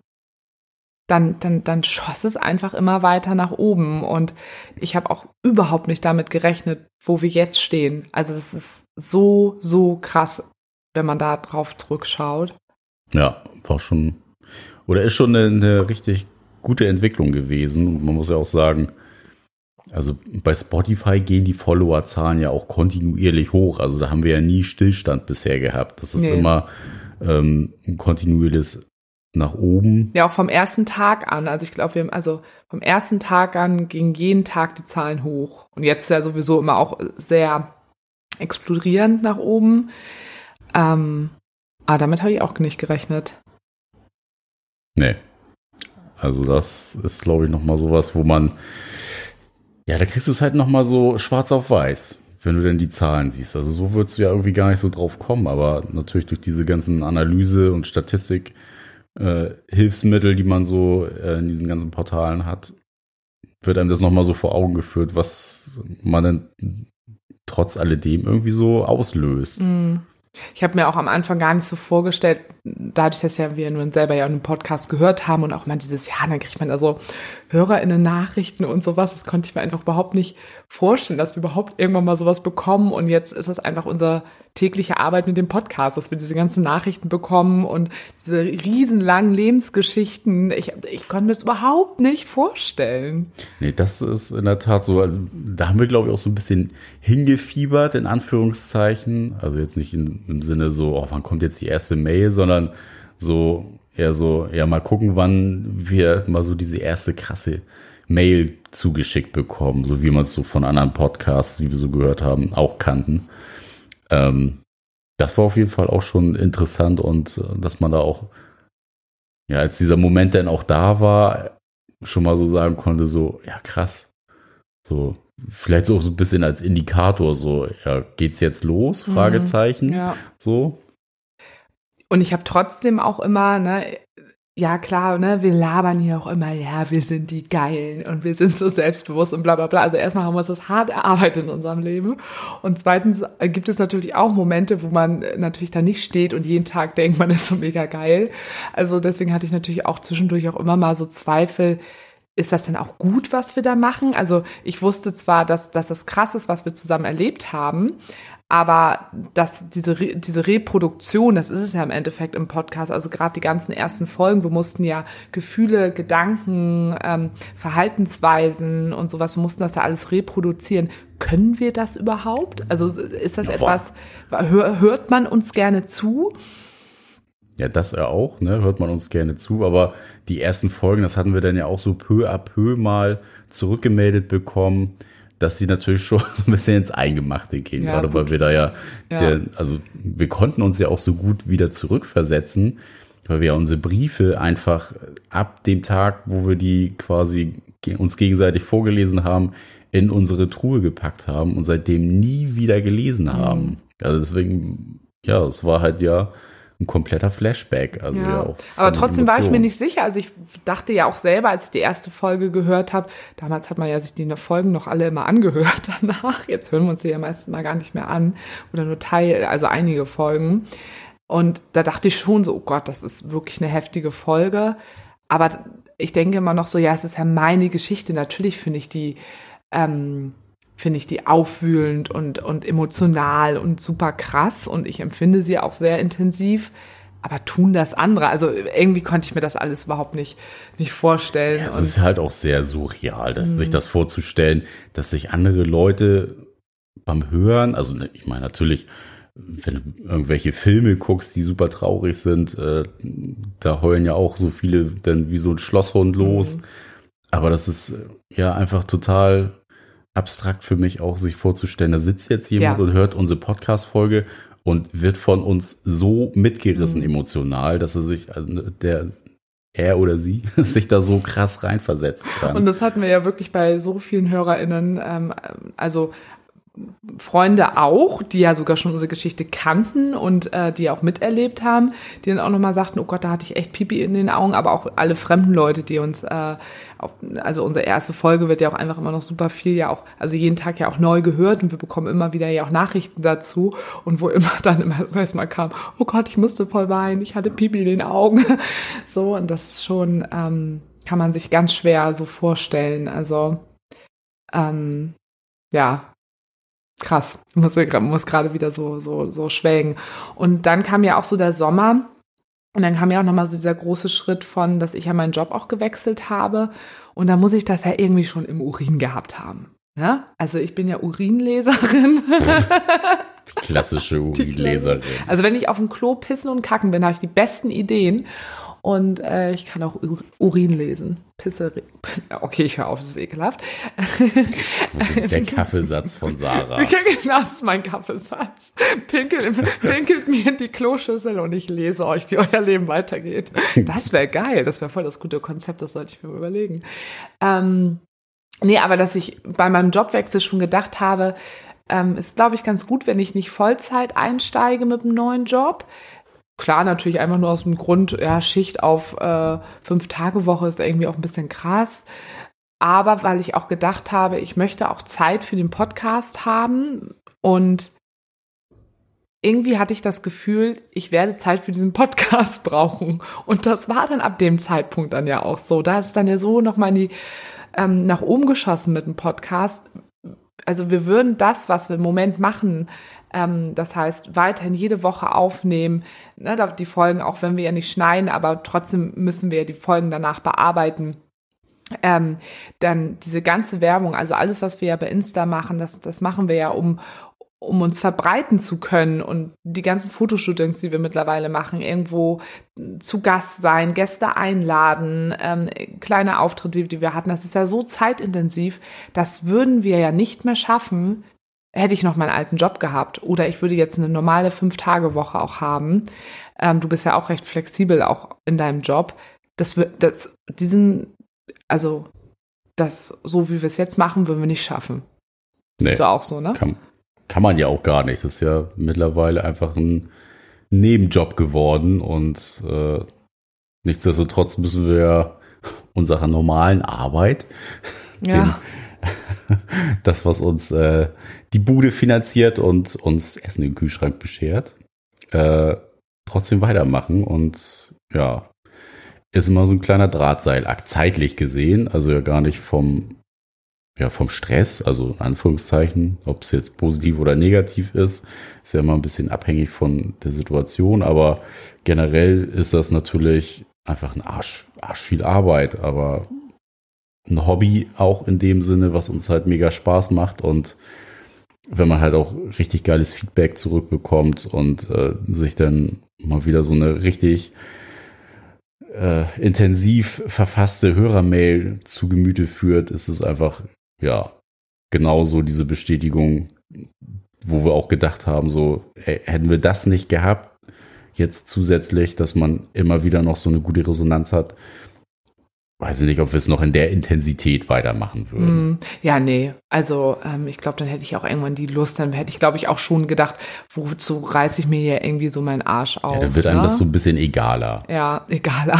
dann, dann, dann schoss es einfach immer weiter nach oben. Und ich habe auch überhaupt nicht damit gerechnet, wo wir jetzt stehen. Also es ist so, so krass, wenn man da drauf zurückschaut. Ja, war schon, oder ist schon eine, eine richtig gute Entwicklung gewesen. Und man muss ja auch sagen, also bei Spotify gehen die Followerzahlen ja auch kontinuierlich hoch. Also da haben wir ja nie Stillstand bisher gehabt. Das ist nee. immer ähm, ein kontinuierliches nach oben. Ja, auch vom ersten Tag an. Also ich glaube, wir haben also vom ersten Tag an gingen jeden Tag die Zahlen hoch. Und jetzt ja sowieso immer auch sehr explodierend nach oben. Ähm, aber damit habe ich auch nicht gerechnet. Nee. Also das ist, glaube ich, nochmal sowas, wo man, ja, da kriegst du es halt nochmal so schwarz auf weiß, wenn du denn die Zahlen siehst. Also so würdest du ja irgendwie gar nicht so drauf kommen, aber natürlich durch diese ganzen Analyse und Statistik äh, Hilfsmittel, die man so äh, in diesen ganzen Portalen hat, wird einem das nochmal so vor Augen geführt, was man dann trotz alledem irgendwie so auslöst. Mm. Ich habe mir auch am Anfang gar nicht so vorgestellt, dadurch, dass ja wir nun selber ja einen Podcast gehört haben und auch mal dieses, ja, dann kriegt man da so HörerInnen Nachrichten und sowas. Das konnte ich mir einfach überhaupt nicht vorstellen, dass wir überhaupt irgendwann mal sowas bekommen. Und jetzt ist das einfach unser tägliche Arbeit mit dem Podcast, dass wir diese ganzen Nachrichten bekommen und diese riesenlangen Lebensgeschichten. Ich, ich konnte mir das überhaupt nicht vorstellen. Nee, das ist in der Tat so. Also, da haben wir, glaube ich, auch so ein bisschen hingefiebert, in Anführungszeichen. Also jetzt nicht in, im Sinne so, oh, wann kommt jetzt die erste Mail, sondern so eher so, ja, mal gucken, wann wir mal so diese erste krasse Mail zugeschickt bekommen, so wie man es so von anderen Podcasts, die wir so gehört haben, auch kannten. Ähm, das war auf jeden Fall auch schon interessant und äh, dass man da auch, ja, als dieser Moment dann auch da war, schon mal so sagen konnte, so, ja, krass. So, vielleicht so, so ein bisschen als Indikator, so, ja, geht's jetzt los? Mhm. Fragezeichen. Ja. So. Und ich habe trotzdem auch immer, ne, ja klar, ne, wir labern hier auch immer, ja, wir sind die Geilen und wir sind so selbstbewusst und bla bla bla. Also erstmal haben wir uns das hart erarbeitet in unserem Leben. Und zweitens gibt es natürlich auch Momente, wo man natürlich da nicht steht und jeden Tag denkt, man ist so mega geil. Also deswegen hatte ich natürlich auch zwischendurch auch immer mal so Zweifel, ist das denn auch gut, was wir da machen? Also ich wusste zwar, dass, dass das krass ist, was wir zusammen erlebt haben, Aber dass diese, Re diese Reproduktion, das ist es ja im Endeffekt im Podcast, also gerade die ganzen ersten Folgen, wir mussten ja Gefühle, Gedanken, ähm, Verhaltensweisen und sowas, wir mussten das ja alles reproduzieren. Können wir das überhaupt? Also ist das ja, etwas, hör, hört man uns gerne zu? Ja, das ja auch, ne? hört man uns gerne zu. Aber die ersten Folgen, das hatten wir dann ja auch so peu à peu mal zurückgemeldet bekommen, dass sie natürlich schon ein bisschen ins Eingemachte gehen. Ja, gerade gut. weil wir da ja, ja. Sehr, also wir konnten uns ja auch so gut wieder zurückversetzen, weil wir ja unsere Briefe einfach ab dem Tag, wo wir die quasi uns gegenseitig vorgelesen haben, in unsere Truhe gepackt haben und seitdem nie wieder gelesen haben. Mhm. Also deswegen, ja, es war halt ja ein kompletter Flashback. Also ja. ja Aber trotzdem war ich mir nicht sicher. Also ich dachte ja auch selber, als ich die erste Folge gehört habe, damals hat man ja sich die Folgen noch alle immer angehört danach. Jetzt hören wir uns die ja meistens mal gar nicht mehr an. Oder nur Teil, also einige Folgen. Und da dachte ich schon so, oh Gott, das ist wirklich eine heftige Folge. Aber ich denke immer noch so, ja, es ist ja meine Geschichte. Natürlich finde ich die ähm, finde ich die aufwühlend und, und emotional und super krass und ich empfinde sie auch sehr intensiv. Aber tun das andere? Also irgendwie konnte ich mir das alles überhaupt nicht, nicht vorstellen. Ja, es ist halt auch sehr surreal, dass, sich mhm. das vorzustellen, dass sich andere Leute beim Hören, also ne, ich meine natürlich, wenn du irgendwelche Filme guckst, die super traurig sind, äh, da heulen ja auch so viele dann wie so ein Schlosshund los. Mhm. Aber das ist äh, ja einfach total abstrakt für mich auch, sich vorzustellen, da sitzt jetzt jemand ja. und hört unsere Podcast-Folge und wird von uns so mitgerissen mhm. emotional, dass er sich, also der, er oder sie sich da so krass reinversetzen kann. Und das hatten wir ja wirklich bei so vielen HörerInnen, ähm, also Freunde auch, die ja sogar schon unsere Geschichte kannten und äh, die auch miterlebt haben, die dann auch nochmal sagten, oh Gott, da hatte ich echt Pipi in den Augen, aber auch alle fremden Leute, die uns, äh, auf, also unsere erste Folge wird ja auch einfach immer noch super viel ja auch, also jeden Tag ja auch neu gehört und wir bekommen immer wieder ja auch Nachrichten dazu und wo immer dann immer das erstmal kam, oh Gott, ich musste voll weinen, ich hatte Pipi in den Augen. so, und das ist schon, ähm, kann man sich ganz schwer so vorstellen. Also, ähm, ja, krass. Muss, muss gerade wieder so, so, so schwelgen. Und dann kam ja auch so der Sommer. Und dann kam ja auch nochmal so dieser große Schritt von, dass ich ja meinen Job auch gewechselt habe. Und da muss ich das ja irgendwie schon im Urin gehabt haben. Ja? Also ich bin ja Urinleserin. Klassische Urinleserin. Also wenn ich auf dem Klo pissen und kacken bin, habe ich die besten Ideen. Und äh, ich kann auch Urin lesen. Pisse. Okay, ich höre auf, das ist ekelhaft. Der Kaffeesatz von Sarah. Genau, das ist mein Kaffeesatz. Pinkelt, pinkelt mir in die Kloschüssel und ich lese euch, wie euer Leben weitergeht. Das wäre geil. Das wäre voll das gute Konzept, das sollte ich mir überlegen. Ähm, nee, aber dass ich bei meinem Jobwechsel schon gedacht habe, ähm, ist, glaube ich, ganz gut, wenn ich nicht Vollzeit einsteige mit einem neuen Job Klar, natürlich einfach nur aus dem Grund, ja, Schicht auf äh, Fünf-Tage-Woche ist irgendwie auch ein bisschen krass. Aber weil ich auch gedacht habe, ich möchte auch Zeit für den Podcast haben und irgendwie hatte ich das Gefühl, ich werde Zeit für diesen Podcast brauchen. Und das war dann ab dem Zeitpunkt dann ja auch so. Da ist dann ja so nochmal in die, ähm, nach oben geschossen mit dem Podcast. Also wir würden das, was wir im Moment machen, ähm, das heißt, weiterhin jede Woche aufnehmen, ne, die Folgen, auch wenn wir ja nicht schneiden, aber trotzdem müssen wir die Folgen danach bearbeiten. Ähm, dann diese ganze Werbung, also alles, was wir ja bei Insta machen, das, das machen wir ja, um, um uns verbreiten zu können und die ganzen Fotoshootings, die wir mittlerweile machen, irgendwo zu Gast sein, Gäste einladen, ähm, kleine Auftritte, die wir hatten, das ist ja so zeitintensiv, das würden wir ja nicht mehr schaffen, hätte ich noch meinen alten Job gehabt oder ich würde jetzt eine normale Fünf-Tage-Woche auch haben. Ähm, du bist ja auch recht flexibel auch in deinem Job. Das wird, das, diesen, also, das, so wie wir es jetzt machen, würden wir nicht schaffen. Siehst nee, du auch so, ne? Kann, kann man ja auch gar nicht. Das ist ja mittlerweile einfach ein Nebenjob geworden und äh, nichtsdestotrotz müssen wir unserer normalen Arbeit, ja. dem, das, was uns äh, die Bude finanziert und uns Essen im Kühlschrank beschert, äh, trotzdem weitermachen. Und ja, ist immer so ein kleiner Drahtseilakt, zeitlich gesehen, also ja gar nicht vom ja, vom Stress, also in Anführungszeichen, ob es jetzt positiv oder negativ ist, ist ja immer ein bisschen abhängig von der Situation, aber generell ist das natürlich einfach ein Arsch, Arsch viel Arbeit, aber ein Hobby auch in dem Sinne, was uns halt mega Spaß macht und wenn man halt auch richtig geiles Feedback zurückbekommt und äh, sich dann mal wieder so eine richtig äh, intensiv verfasste Hörermail zu Gemüte führt, ist es einfach ja, genauso diese Bestätigung, wo wir auch gedacht haben, so, ey, hätten wir das nicht gehabt, jetzt zusätzlich, dass man immer wieder noch so eine gute Resonanz hat, weiß ich nicht, ob wir es noch in der Intensität weitermachen würden. Mm, ja, nee. Also ähm, ich glaube, dann hätte ich auch irgendwann die Lust, dann hätte ich, glaube ich, auch schon gedacht, wozu reiße ich mir hier irgendwie so meinen Arsch auf. Ja, dann wird ne? einem das so ein bisschen egaler. Ja, egaler.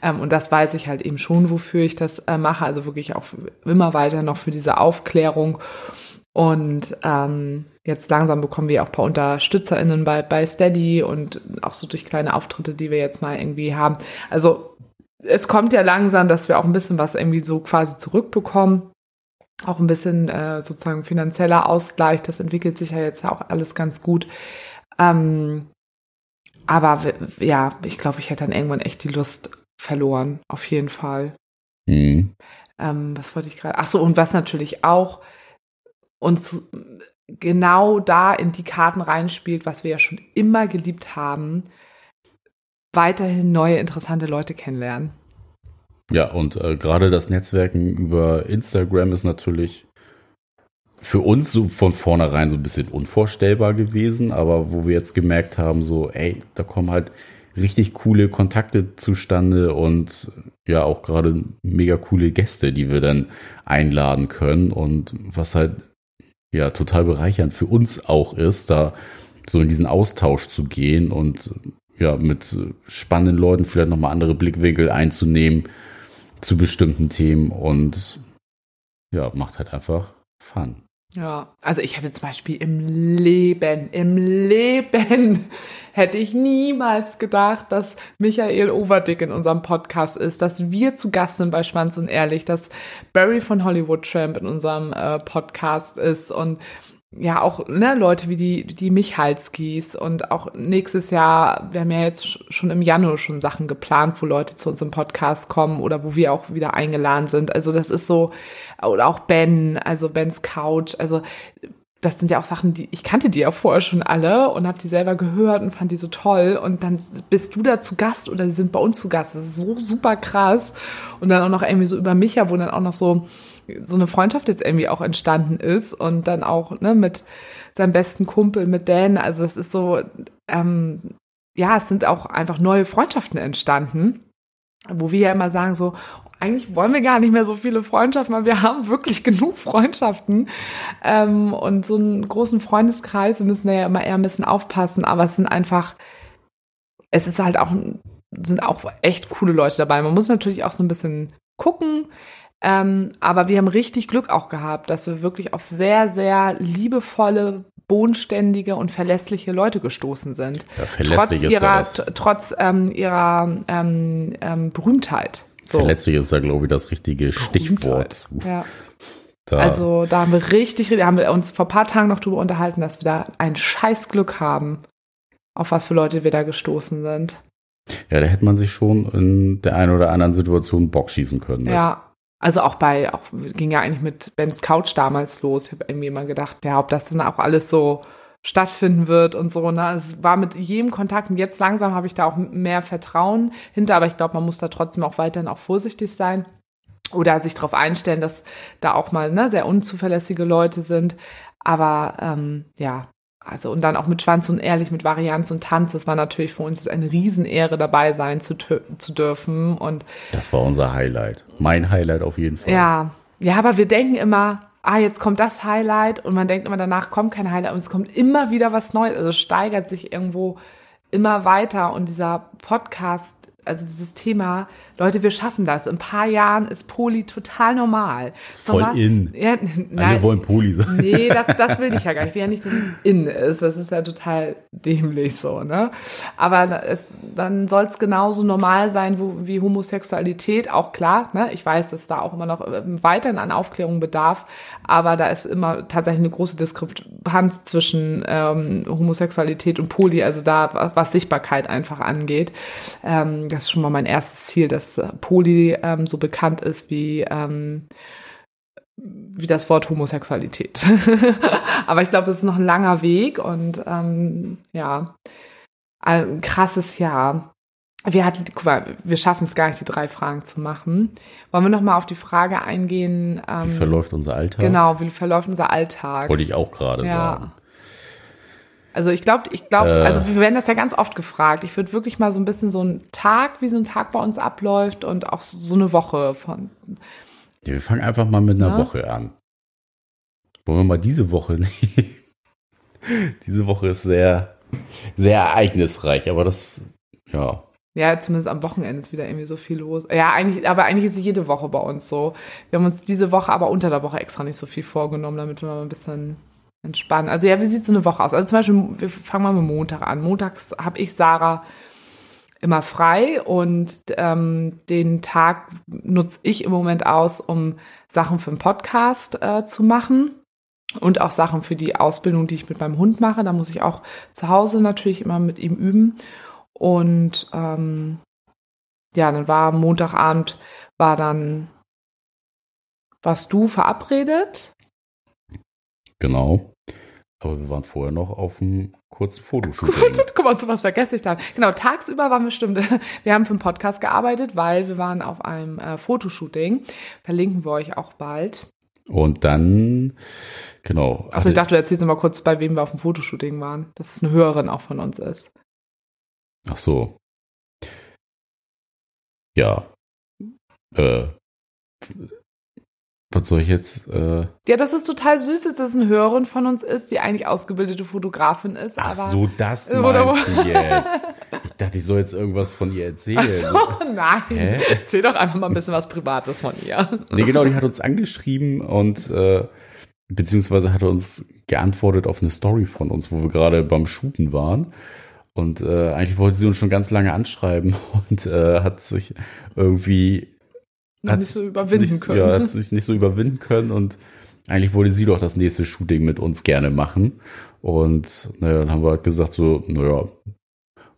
ähm, und das weiß ich halt eben schon, wofür ich das äh, mache. Also wirklich auch immer weiter noch für diese Aufklärung. Und ähm, jetzt langsam bekommen wir auch ein paar UnterstützerInnen bei, bei Steady und auch so durch kleine Auftritte, die wir jetzt mal irgendwie haben. Also es kommt ja langsam, dass wir auch ein bisschen was irgendwie so quasi zurückbekommen. Auch ein bisschen äh, sozusagen finanzieller Ausgleich. Das entwickelt sich ja jetzt auch alles ganz gut. Ähm, aber ja, ich glaube, ich hätte dann irgendwann echt die Lust verloren. Auf jeden Fall. Mhm. Ähm, was wollte ich gerade? Ach so, und was natürlich auch uns genau da in die Karten reinspielt, was wir ja schon immer geliebt haben, weiterhin neue interessante Leute kennenlernen. Ja, und äh, gerade das Netzwerken über Instagram ist natürlich für uns so von vornherein so ein bisschen unvorstellbar gewesen, aber wo wir jetzt gemerkt haben, so, ey, da kommen halt richtig coole Kontakte zustande und ja auch gerade mega coole Gäste, die wir dann einladen können und was halt ja total bereichernd für uns auch ist, da so in diesen Austausch zu gehen und ja, mit spannenden Leuten vielleicht nochmal andere Blickwinkel einzunehmen zu bestimmten Themen und ja, macht halt einfach Fun. Ja, also ich hätte zum Beispiel im Leben, im Leben hätte ich niemals gedacht, dass Michael Overdick in unserem Podcast ist, dass wir zu Gast sind bei Schwanz und Ehrlich, dass Barry von Hollywood Tramp in unserem äh, Podcast ist und ja auch ne, Leute wie die, die Michalskis und auch nächstes Jahr, wir haben ja jetzt schon im Januar schon Sachen geplant, wo Leute zu unserem Podcast kommen oder wo wir auch wieder eingeladen sind. Also das ist so, oder auch Ben, also Bens Couch, also das sind ja auch Sachen, die ich kannte die ja vorher schon alle und habe die selber gehört und fand die so toll und dann bist du da zu Gast oder sie sind bei uns zu Gast. Das ist so super krass und dann auch noch irgendwie so über Micha, wo dann auch noch so so eine Freundschaft jetzt irgendwie auch entstanden ist und dann auch ne, mit seinem besten Kumpel, mit Dan. Also es ist so, ähm, ja, es sind auch einfach neue Freundschaften entstanden, wo wir ja immer sagen so, eigentlich wollen wir gar nicht mehr so viele Freundschaften, weil wir haben wirklich genug Freundschaften ähm, und so einen großen Freundeskreis. Wir müssen ja immer eher ein bisschen aufpassen, aber es sind einfach, es ist halt auch, sind auch echt coole Leute dabei. Man muss natürlich auch so ein bisschen gucken, ähm, aber wir haben richtig Glück auch gehabt, dass wir wirklich auf sehr, sehr liebevolle, bodenständige und verlässliche Leute gestoßen sind. Ja, trotz ihrer, trotz ähm, ihrer ähm, ähm, Berühmtheit. So. Verletzlich ist da, glaube ich, das richtige Berühmtheit. Stichwort. Ja. Da. Also da haben wir richtig, da haben wir uns vor ein paar Tagen noch drüber unterhalten, dass wir da ein Scheißglück haben, auf was für Leute wir da gestoßen sind. Ja, da hätte man sich schon in der einen oder anderen Situation Bock schießen können. Mit. Ja, also auch bei, auch ging ja eigentlich mit Bens Couch damals los. Ich habe irgendwie immer gedacht, ja, ob das dann auch alles so stattfinden wird und so. Ne? Es war mit jedem Kontakt und jetzt langsam habe ich da auch mehr Vertrauen hinter, aber ich glaube, man muss da trotzdem auch weiterhin auch vorsichtig sein oder sich darauf einstellen, dass da auch mal ne, sehr unzuverlässige Leute sind. Aber ähm, ja, also und dann auch mit Schwanz und Ehrlich, mit Varianz und Tanz. Das war natürlich für uns eine Riesenehre, dabei sein zu, zu dürfen. Und das war unser Highlight. Mein Highlight auf jeden Fall. Ja, ja, aber wir denken immer, ah, jetzt kommt das Highlight und man denkt immer, danach kommt kein Highlight und es kommt immer wieder was Neues. Also steigert sich irgendwo immer weiter und dieser Podcast also dieses Thema, Leute, wir schaffen das. In ein paar Jahren ist Poli total normal. Voll normal, in. Ja, nein, Alle wollen Poli sein. Nee, das, das will ich ja gar nicht. Ich will ja nicht, dass es in ist. Das ist ja total dämlich so, ne? Aber es, dann soll es genauso normal sein wo, wie Homosexualität, auch klar. Ne? Ich weiß, dass da auch immer noch ähm, weiterhin an Aufklärung bedarf, aber da ist immer tatsächlich eine große Diskrepanz zwischen ähm, Homosexualität und Poli, also da, was Sichtbarkeit einfach angeht. Ähm, das ist schon mal mein erstes Ziel, dass Poli ähm, so bekannt ist wie ähm, wie das Wort Homosexualität. Aber ich glaube, es ist noch ein langer Weg und ähm, ja, ein krasses Jahr. Wir hatten, guck mal, wir schaffen es gar nicht, die drei Fragen zu machen. Wollen wir noch mal auf die Frage eingehen? Ähm, wie verläuft unser Alltag? Genau, wie verläuft unser Alltag? Wollte ich auch gerade ja. sagen. Also ich glaube, ich glaube, äh, also wir werden das ja ganz oft gefragt. Ich würde wirklich mal so ein bisschen so einen Tag, wie so ein Tag bei uns abläuft und auch so eine Woche von. Ja, wir fangen einfach mal mit einer ja? Woche an. Wollen wir mal diese Woche nehmen? diese Woche ist sehr, sehr ereignisreich, aber das, ja. Ja, zumindest am Wochenende ist wieder irgendwie so viel los. Ja, eigentlich, aber eigentlich ist jede Woche bei uns so. Wir haben uns diese Woche aber unter der Woche extra nicht so viel vorgenommen, damit wir mal ein bisschen entspannen. Also ja, wie sieht so eine Woche aus? Also zum Beispiel, wir fangen mal mit Montag an. Montags habe ich Sarah immer frei und ähm, den Tag nutze ich im Moment aus, um Sachen für den Podcast äh, zu machen und auch Sachen für die Ausbildung, die ich mit meinem Hund mache. Da muss ich auch zu Hause natürlich immer mit ihm üben. Und ähm, ja, dann war Montagabend, war dann, warst du verabredet? Genau. Aber wir waren vorher noch auf einem kurzen Fotoshooting. Gut, guck mal, so was vergesse ich dann. Genau, tagsüber waren wir bestimmt, wir haben für einen Podcast gearbeitet, weil wir waren auf einem äh, Fotoshooting. Verlinken wir euch auch bald. Und dann, genau. Achso, ich dachte, du erzählst mal kurz, bei wem wir auf dem Fotoshooting waren. Dass es eine Hörerin auch von uns ist. Ach so. Ja. Äh, was soll ich jetzt? Äh ja, das ist total süß, dass das eine Hörerin von uns ist, die eigentlich ausgebildete Fotografin ist. Ach so, das meinst du jetzt. Ich dachte, ich soll jetzt irgendwas von ihr erzählen. Ach so, nein. Hä? Erzähl doch einfach mal ein bisschen was Privates von ihr. Nee, genau, die hat uns angeschrieben und äh, beziehungsweise hat uns geantwortet auf eine Story von uns, wo wir gerade beim Shooten waren. Und äh, eigentlich wollte sie uns schon ganz lange anschreiben und äh, hat sich irgendwie hat nicht so überwinden nicht, können. Ja, hat sich nicht so überwinden können und eigentlich wollte sie doch das nächste Shooting mit uns gerne machen. Und naja, dann haben wir halt gesagt so, naja,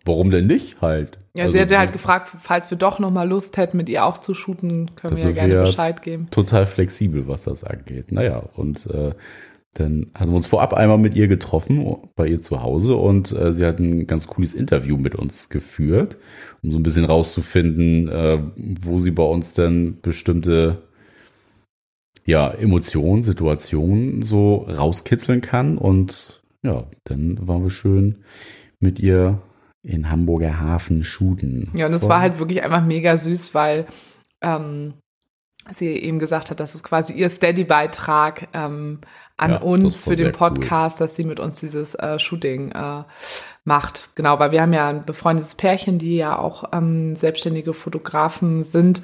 warum denn nicht halt? Ja, also, sie hatte halt gefragt, falls wir doch nochmal Lust hätten, mit ihr auch zu shooten, können wir ja gerne Bescheid geben. Total flexibel, was das angeht. Naja, und äh, dann haben wir uns vorab einmal mit ihr getroffen, bei ihr zu Hause, und äh, sie hat ein ganz cooles Interview mit uns geführt, um so ein bisschen rauszufinden, äh, wo sie bei uns denn bestimmte ja, Emotionen, Situationen so rauskitzeln kann. Und ja, dann waren wir schön mit ihr in Hamburger Hafen shooten. Ja, und es war halt wirklich einfach mega süß, weil ähm, sie eben gesagt hat, das ist quasi ihr Steady-Beitrag ähm, an ja, uns für den Podcast, cool. dass sie mit uns dieses äh, Shooting äh, macht. Genau, weil wir haben ja ein befreundetes Pärchen, die ja auch ähm, selbstständige Fotografen sind.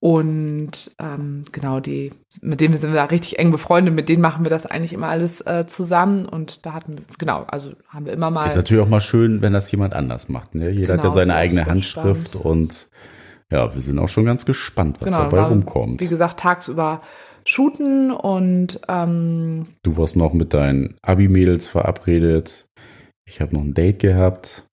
Und ähm, genau, die, mit denen sind wir da richtig eng befreundet, mit denen machen wir das eigentlich immer alles äh, zusammen. Und da hatten wir, genau, also haben wir immer mal. Ist natürlich auch mal schön, wenn das jemand anders macht. Ne? Jeder genau, hat ja seine eigene Handschrift spannend. und ja, wir sind auch schon ganz gespannt, was genau, dabei rumkommt. Wie gesagt, tagsüber shooten und ähm, Du warst noch mit deinen Abi-Mädels verabredet. Ich habe noch ein Date gehabt.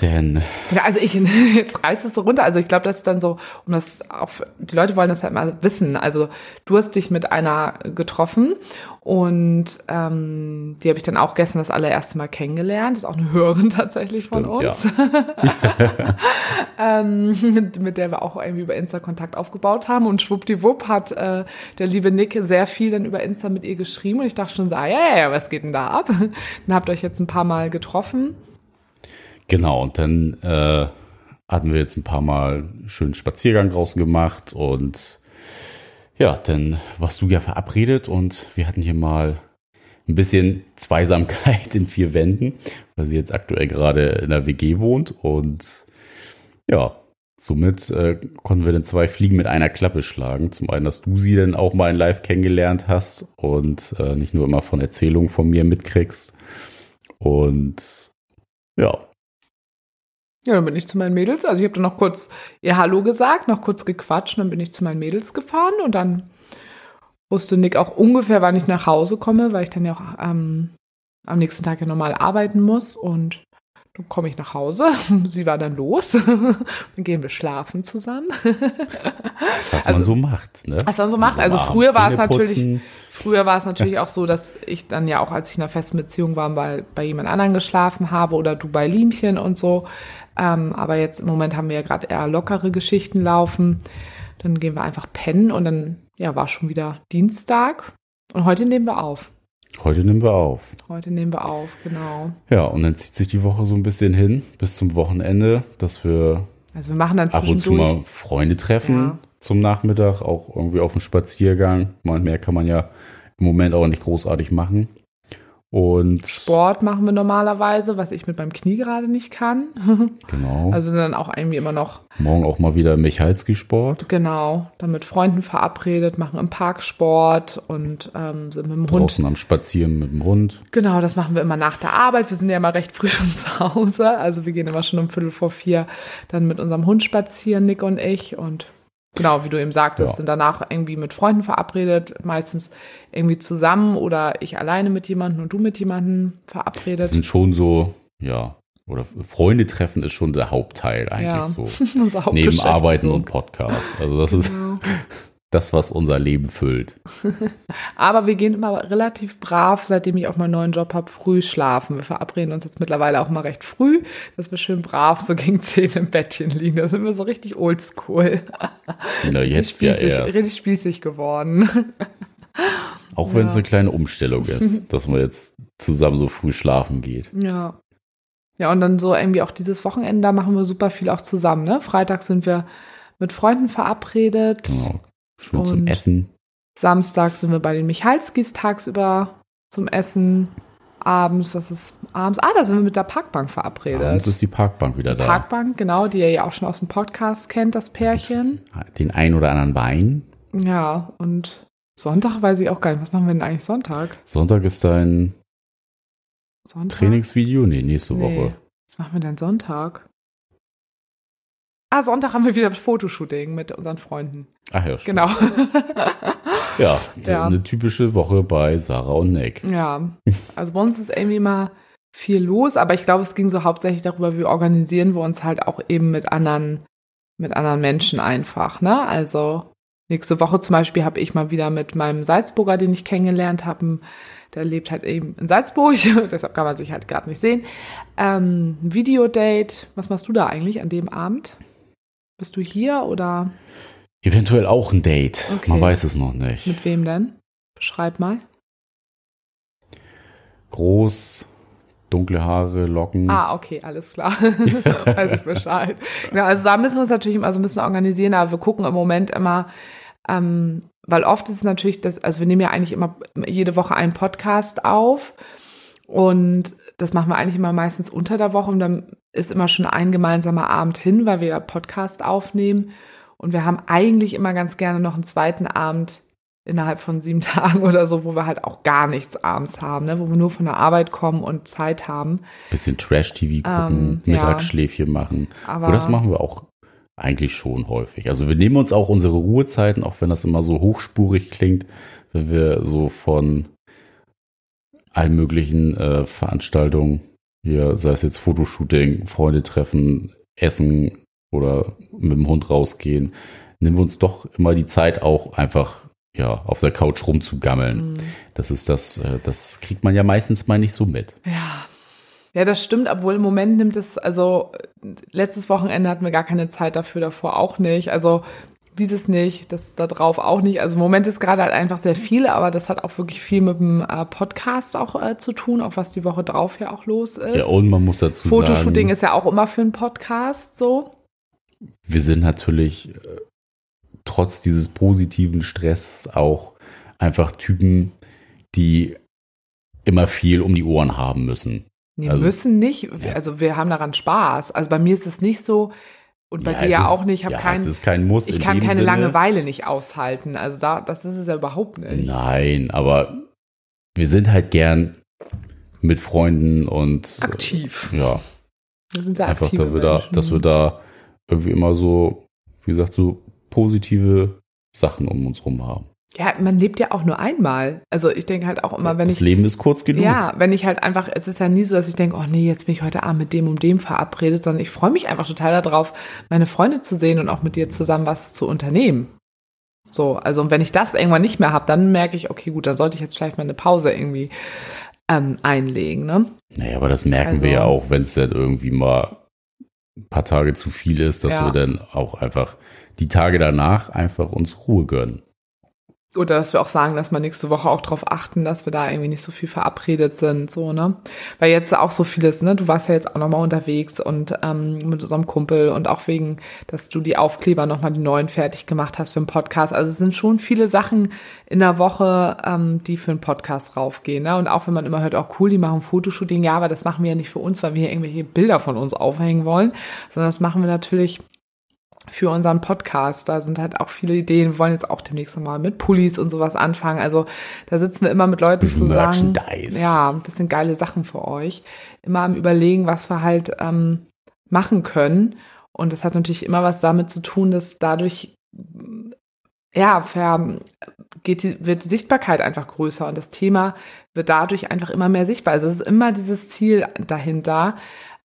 Denn. Ja, also ich, jetzt reißt es so runter. Also ich glaube, das ist dann so, um das auch, die Leute wollen das halt mal wissen. Also du hast dich mit einer getroffen und ähm, die habe ich dann auch gestern das allererste Mal kennengelernt. Das ist auch eine Hörerin tatsächlich Stimmt, von uns. Ja. ähm, mit, mit, der wir auch irgendwie über Insta Kontakt aufgebaut haben. Und schwuppdiwupp hat äh, der liebe Nick sehr viel dann über Insta mit ihr geschrieben. Und ich dachte schon so, ah, ja, ja, ja, was geht denn da ab? Dann habt ihr euch jetzt ein paar Mal getroffen. Genau, und dann äh, hatten wir jetzt ein paar Mal schönen Spaziergang draußen gemacht und ja, dann warst du ja verabredet und wir hatten hier mal ein bisschen Zweisamkeit in vier Wänden, weil sie jetzt aktuell gerade in der WG wohnt und Ja, somit äh, konnten wir dann zwei Fliegen mit einer Klappe schlagen. Zum einen, dass du sie dann auch mal in Live kennengelernt hast und äh, nicht nur immer von Erzählungen von mir mitkriegst. Und ja. Ja, dann bin ich zu meinen Mädels. Also ich habe dann noch kurz ihr Hallo gesagt, noch kurz gequatscht, dann bin ich zu meinen Mädels gefahren und dann wusste Nick auch ungefähr, wann ich nach Hause komme, weil ich dann ja auch ähm, am nächsten Tag ja normal arbeiten muss und dann komme ich nach Hause, sie war dann los, dann gehen wir schlafen zusammen. Was man so macht, ne? Was man so macht. Also früher war es natürlich, früher war es natürlich auch so, dass ich dann ja auch, als ich in einer festen Beziehung war, bei, bei jemand anderen geschlafen habe oder du bei Liemchen und so. Ähm, aber jetzt im Moment haben wir ja gerade eher lockere Geschichten laufen. Dann gehen wir einfach pennen und dann ja, war schon wieder Dienstag. Und heute nehmen wir auf. Heute nehmen wir auf. Heute nehmen wir auf, genau. Ja, und dann zieht sich die Woche so ein bisschen hin bis zum Wochenende, dass wir, also wir machen dann ab und zu mal Freunde treffen ja. zum Nachmittag, auch irgendwie auf dem Spaziergang. Mal mehr kann man ja im Moment auch nicht großartig machen. Und Sport machen wir normalerweise, was ich mit meinem Knie gerade nicht kann. Genau. Also wir sind dann auch irgendwie immer noch. Morgen auch mal wieder Michalski-Sport. Genau. Dann mit Freunden verabredet, machen im Park Sport und ähm, sind mit dem Hund. Draußen am Spazieren mit dem Hund. Genau, das machen wir immer nach der Arbeit. Wir sind ja immer recht früh schon zu Hause. Also wir gehen immer schon um Viertel vor vier dann mit unserem Hund spazieren, Nick und ich. Und Genau, wie du eben sagtest, ja. sind danach irgendwie mit Freunden verabredet, meistens irgendwie zusammen oder ich alleine mit jemandem und du mit jemandem verabredet. Das sind schon so, ja, oder Freunde treffen ist schon der Hauptteil eigentlich ja. so. Neben Arbeiten und Podcast. Also das genau. ist das, was unser Leben füllt. Aber wir gehen immer relativ brav, seitdem ich auch meinen neuen Job habe, früh schlafen. Wir verabreden uns jetzt mittlerweile auch mal recht früh, dass wir schön brav so gegen zehn im Bettchen liegen. Da sind wir so richtig oldschool. Na, jetzt ja erst. Richtig spießig geworden. Auch wenn ja. es eine kleine Umstellung ist, dass man jetzt zusammen so früh schlafen geht. Ja. Ja, und dann so irgendwie auch dieses Wochenende, da machen wir super viel auch zusammen. Ne? Freitag sind wir mit Freunden verabredet. Genau. Schön zum Essen. Samstag sind wir bei den Michalskis tagsüber zum Essen. Abends, was ist abends? Ah, da sind wir mit der Parkbank verabredet. Abends ist die Parkbank wieder die da. Parkbank, genau, die ihr ja auch schon aus dem Podcast kennt, das Pärchen. Den ein oder anderen Wein. Ja, und Sonntag weiß ich auch gar nicht. Was machen wir denn eigentlich Sonntag? Sonntag ist dein Sonntag? Trainingsvideo? Nee, nächste nee. Woche. Was machen wir denn Sonntag? Ah, Sonntag haben wir wieder Fotoshooting mit unseren Freunden. Ach ja, stimmt. Genau. ja, ja, eine typische Woche bei Sarah und Nick. Ja, also bei uns ist irgendwie mal viel los, aber ich glaube, es ging so hauptsächlich darüber, wie organisieren wir uns halt auch eben mit anderen, mit anderen Menschen einfach, ne? Also nächste Woche zum Beispiel habe ich mal wieder mit meinem Salzburger, den ich kennengelernt habe, der lebt halt eben in Salzburg, deshalb kann man sich halt gerade nicht sehen. Ähm, Videodate, was machst du da eigentlich an dem Abend? Bist du hier oder? Eventuell auch ein Date. Okay. Man weiß es noch nicht. Mit wem denn? Beschreib mal. Groß, dunkle Haare, Locken. Ah, okay, alles klar. weiß ich Bescheid. Ja, also da müssen wir uns natürlich immer so ein bisschen organisieren, aber wir gucken im Moment immer, ähm, weil oft ist es natürlich das, also wir nehmen ja eigentlich immer jede Woche einen Podcast auf und das machen wir eigentlich immer meistens unter der Woche und dann ist immer schon ein gemeinsamer Abend hin, weil wir ja Podcast aufnehmen. Und wir haben eigentlich immer ganz gerne noch einen zweiten Abend innerhalb von sieben Tagen oder so, wo wir halt auch gar nichts abends haben, ne? wo wir nur von der Arbeit kommen und Zeit haben. Bisschen Trash-TV gucken, ähm, Mittagsschläfchen ja. machen. Aber das machen wir auch eigentlich schon häufig. Also wir nehmen uns auch unsere Ruhezeiten, auch wenn das immer so hochspurig klingt, wenn wir so von allen möglichen äh, Veranstaltungen, hier, sei es jetzt Fotoshooting, Freunde treffen, Essen oder mit dem Hund rausgehen, nehmen wir uns doch immer die Zeit auch einfach ja, auf der Couch rumzugammeln. Mhm. Das ist das, äh, das kriegt man ja meistens mal nicht so mit. Ja. Ja, das stimmt, obwohl im Moment nimmt es, also letztes Wochenende hatten wir gar keine Zeit dafür, davor auch nicht. Also dieses nicht, das da drauf auch nicht. Also im Moment ist gerade halt einfach sehr viel, aber das hat auch wirklich viel mit dem äh, Podcast auch äh, zu tun, auch was die Woche drauf ja auch los ist. Ja, und man muss dazu Fotoshooting sagen. Fotoshooting ist ja auch immer für einen Podcast so. Wir sind natürlich äh, trotz dieses positiven Stress auch einfach Typen, die immer viel um die Ohren haben müssen. Nee, also, müssen nicht. Also wir haben daran Spaß. Also bei mir ist es nicht so, Und bei Ja, dir ja ist- auch nicht. Ich habe ja, kein, es kein Muss. ich kann keine Sinne. Langeweile nicht aushalten. Also da, das ist es ja überhaupt nicht. Nein, aber wir sind halt gern mit Freunden und Aktiv. Äh, ja, Wir sind sehr einfach, aktive dass wir, da, dass wir da irgendwie immer so, wie gesagt, so positive Sachen um uns rum haben. Ja, man lebt ja auch nur einmal. Also ich denke halt auch immer, wenn das ich Leben ist kurz genug. Ja, wenn ich halt einfach, es ist ja nie so, dass ich denke, oh nee, jetzt bin ich heute Abend mit dem und dem verabredet, sondern ich freue mich einfach total darauf, meine Freunde zu sehen und auch mit dir zusammen was zu unternehmen. So, also und wenn ich das irgendwann nicht mehr habe, dann merke ich, okay, gut, dann sollte ich jetzt vielleicht mal eine Pause irgendwie ähm, einlegen, ne? Naja, aber das merken Also- wir ja auch, wenn es dann irgendwie mal ein paar Tage zu viel ist, dass Ja. wir dann auch einfach die Tage danach einfach uns Ruhe gönnen. Oder dass wir auch sagen, dass wir nächste Woche auch darauf achten, dass wir da irgendwie nicht so viel verabredet sind, so, ne? Weil jetzt auch so vieles, ne? Du warst ja jetzt auch nochmal unterwegs und ähm, mit unserem Kumpel und auch wegen, dass du die Aufkleber nochmal die neuen fertig gemacht hast für den Podcast. Also es sind schon viele Sachen in der Woche, ähm, die für einen Podcast raufgehen, ne? Und auch wenn man immer hört, auch cool, die machen Fotoshooting, ja, aber das machen wir ja nicht für uns, weil wir hier irgendwelche Bilder von uns aufhängen wollen, sondern das machen wir natürlich für unseren Podcast. Da sind halt auch viele Ideen. Wir wollen jetzt auch demnächst nochmal mit Pullis und sowas anfangen. Also da sitzen wir immer mit Leuten zusammen. Merchandise. Ja, das sind geile Sachen für euch. Immer am Überlegen, was wir halt ähm, machen können. Und das hat natürlich immer was damit zu tun, dass dadurch ja, ver, geht die, wird die Sichtbarkeit einfach größer und das Thema wird dadurch einfach immer mehr sichtbar. Also es ist immer dieses Ziel dahinter,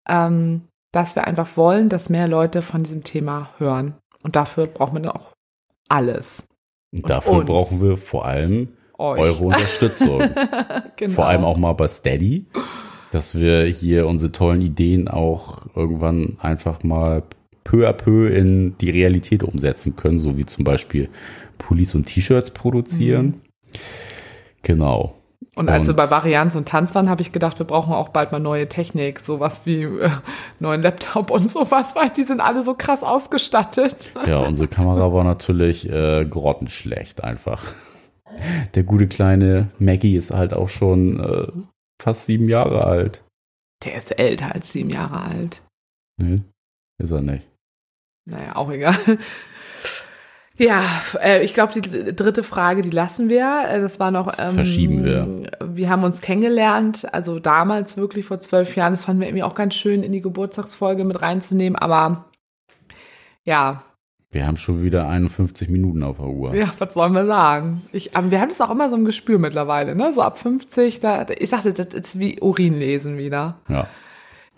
ähm, dass wir einfach wollen, dass mehr Leute von diesem Thema hören. Und dafür braucht man dann auch alles. Und dafür uns. brauchen wir vor allem Euch. eure Unterstützung. genau. Vor allem auch mal bei Steady, dass wir hier unsere tollen Ideen auch irgendwann einfach mal peu à peu in die Realität umsetzen können, so wie zum Beispiel Pullis und T-Shirts produzieren. Genau. Und als wir Und- bei Varianz und Tanz waren, habe ich gedacht, wir brauchen auch bald mal neue Technik, sowas wie äh, neuen Laptop und sowas, weil die sind alle so krass ausgestattet. Ja, unsere Kamera war natürlich äh, grottenschlecht einfach. Der gute kleine Maggie ist halt auch schon äh, fast sieben Jahre alt. Der ist älter als sieben Jahre alt. Nee, ist er nicht. Naja, auch egal. Ja, äh, ich glaube, die dritte Frage, die lassen wir. Äh, Das war noch. Ähm, verschieben wir. Wir haben uns kennengelernt, also damals wirklich vor zwölf Jahren. Das fanden wir irgendwie auch ganz schön in die Geburtstagsfolge mit reinzunehmen. Aber ja, Wir haben schon wieder 51 Minuten auf der Uhr. ja, was sollen wir sagen? Ich, aber wir haben das auch immer so im Gespür mittlerweile, ne? So ab 50, da, ich sagte, das ist wie Urinlesen wieder. Ja.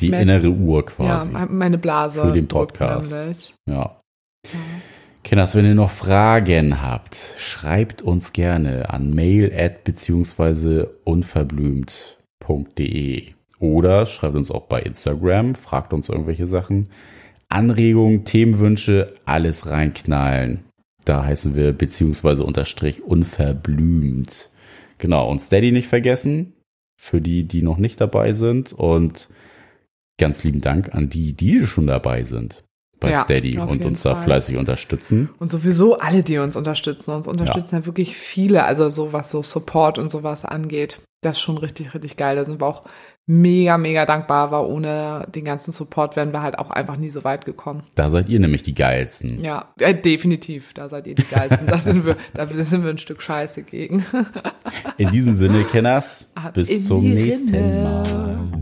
Die Mer- innere Uhr quasi. Ja, meine Blase. Für den Podcast. nämlich. Ja. Kinders, wenn ihr noch Fragen habt, schreibt uns gerne an mail at beziehungsweise unverblümt.de oder schreibt uns auch bei Instagram, fragt uns irgendwelche Sachen. Anregungen, Themenwünsche, alles reinknallen. Da heißen wir beziehungsweise unterstrich unverblümt. Genau, und Steady nicht vergessen, für die, die noch nicht dabei sind. Und ganz lieben Dank an die, die schon dabei sind bei Ja, Steady und uns da Fall. fleißig unterstützen. Und sowieso alle, die uns unterstützen. Uns unterstützen ja, wirklich viele, also so was so Support und sowas angeht. Das ist schon richtig, richtig geil. Da sind wir auch mega, mega dankbar, weil ohne den ganzen Support wären wir halt auch einfach nie so weit gekommen. Da seid ihr nämlich die geilsten. Ja, äh, definitiv. Da seid ihr die Geilsten. Da sind wir, da sind wir ein Stück Scheiße gegen. In diesem Sinne, Kenners, bis zum nächsten Rinne. Mal.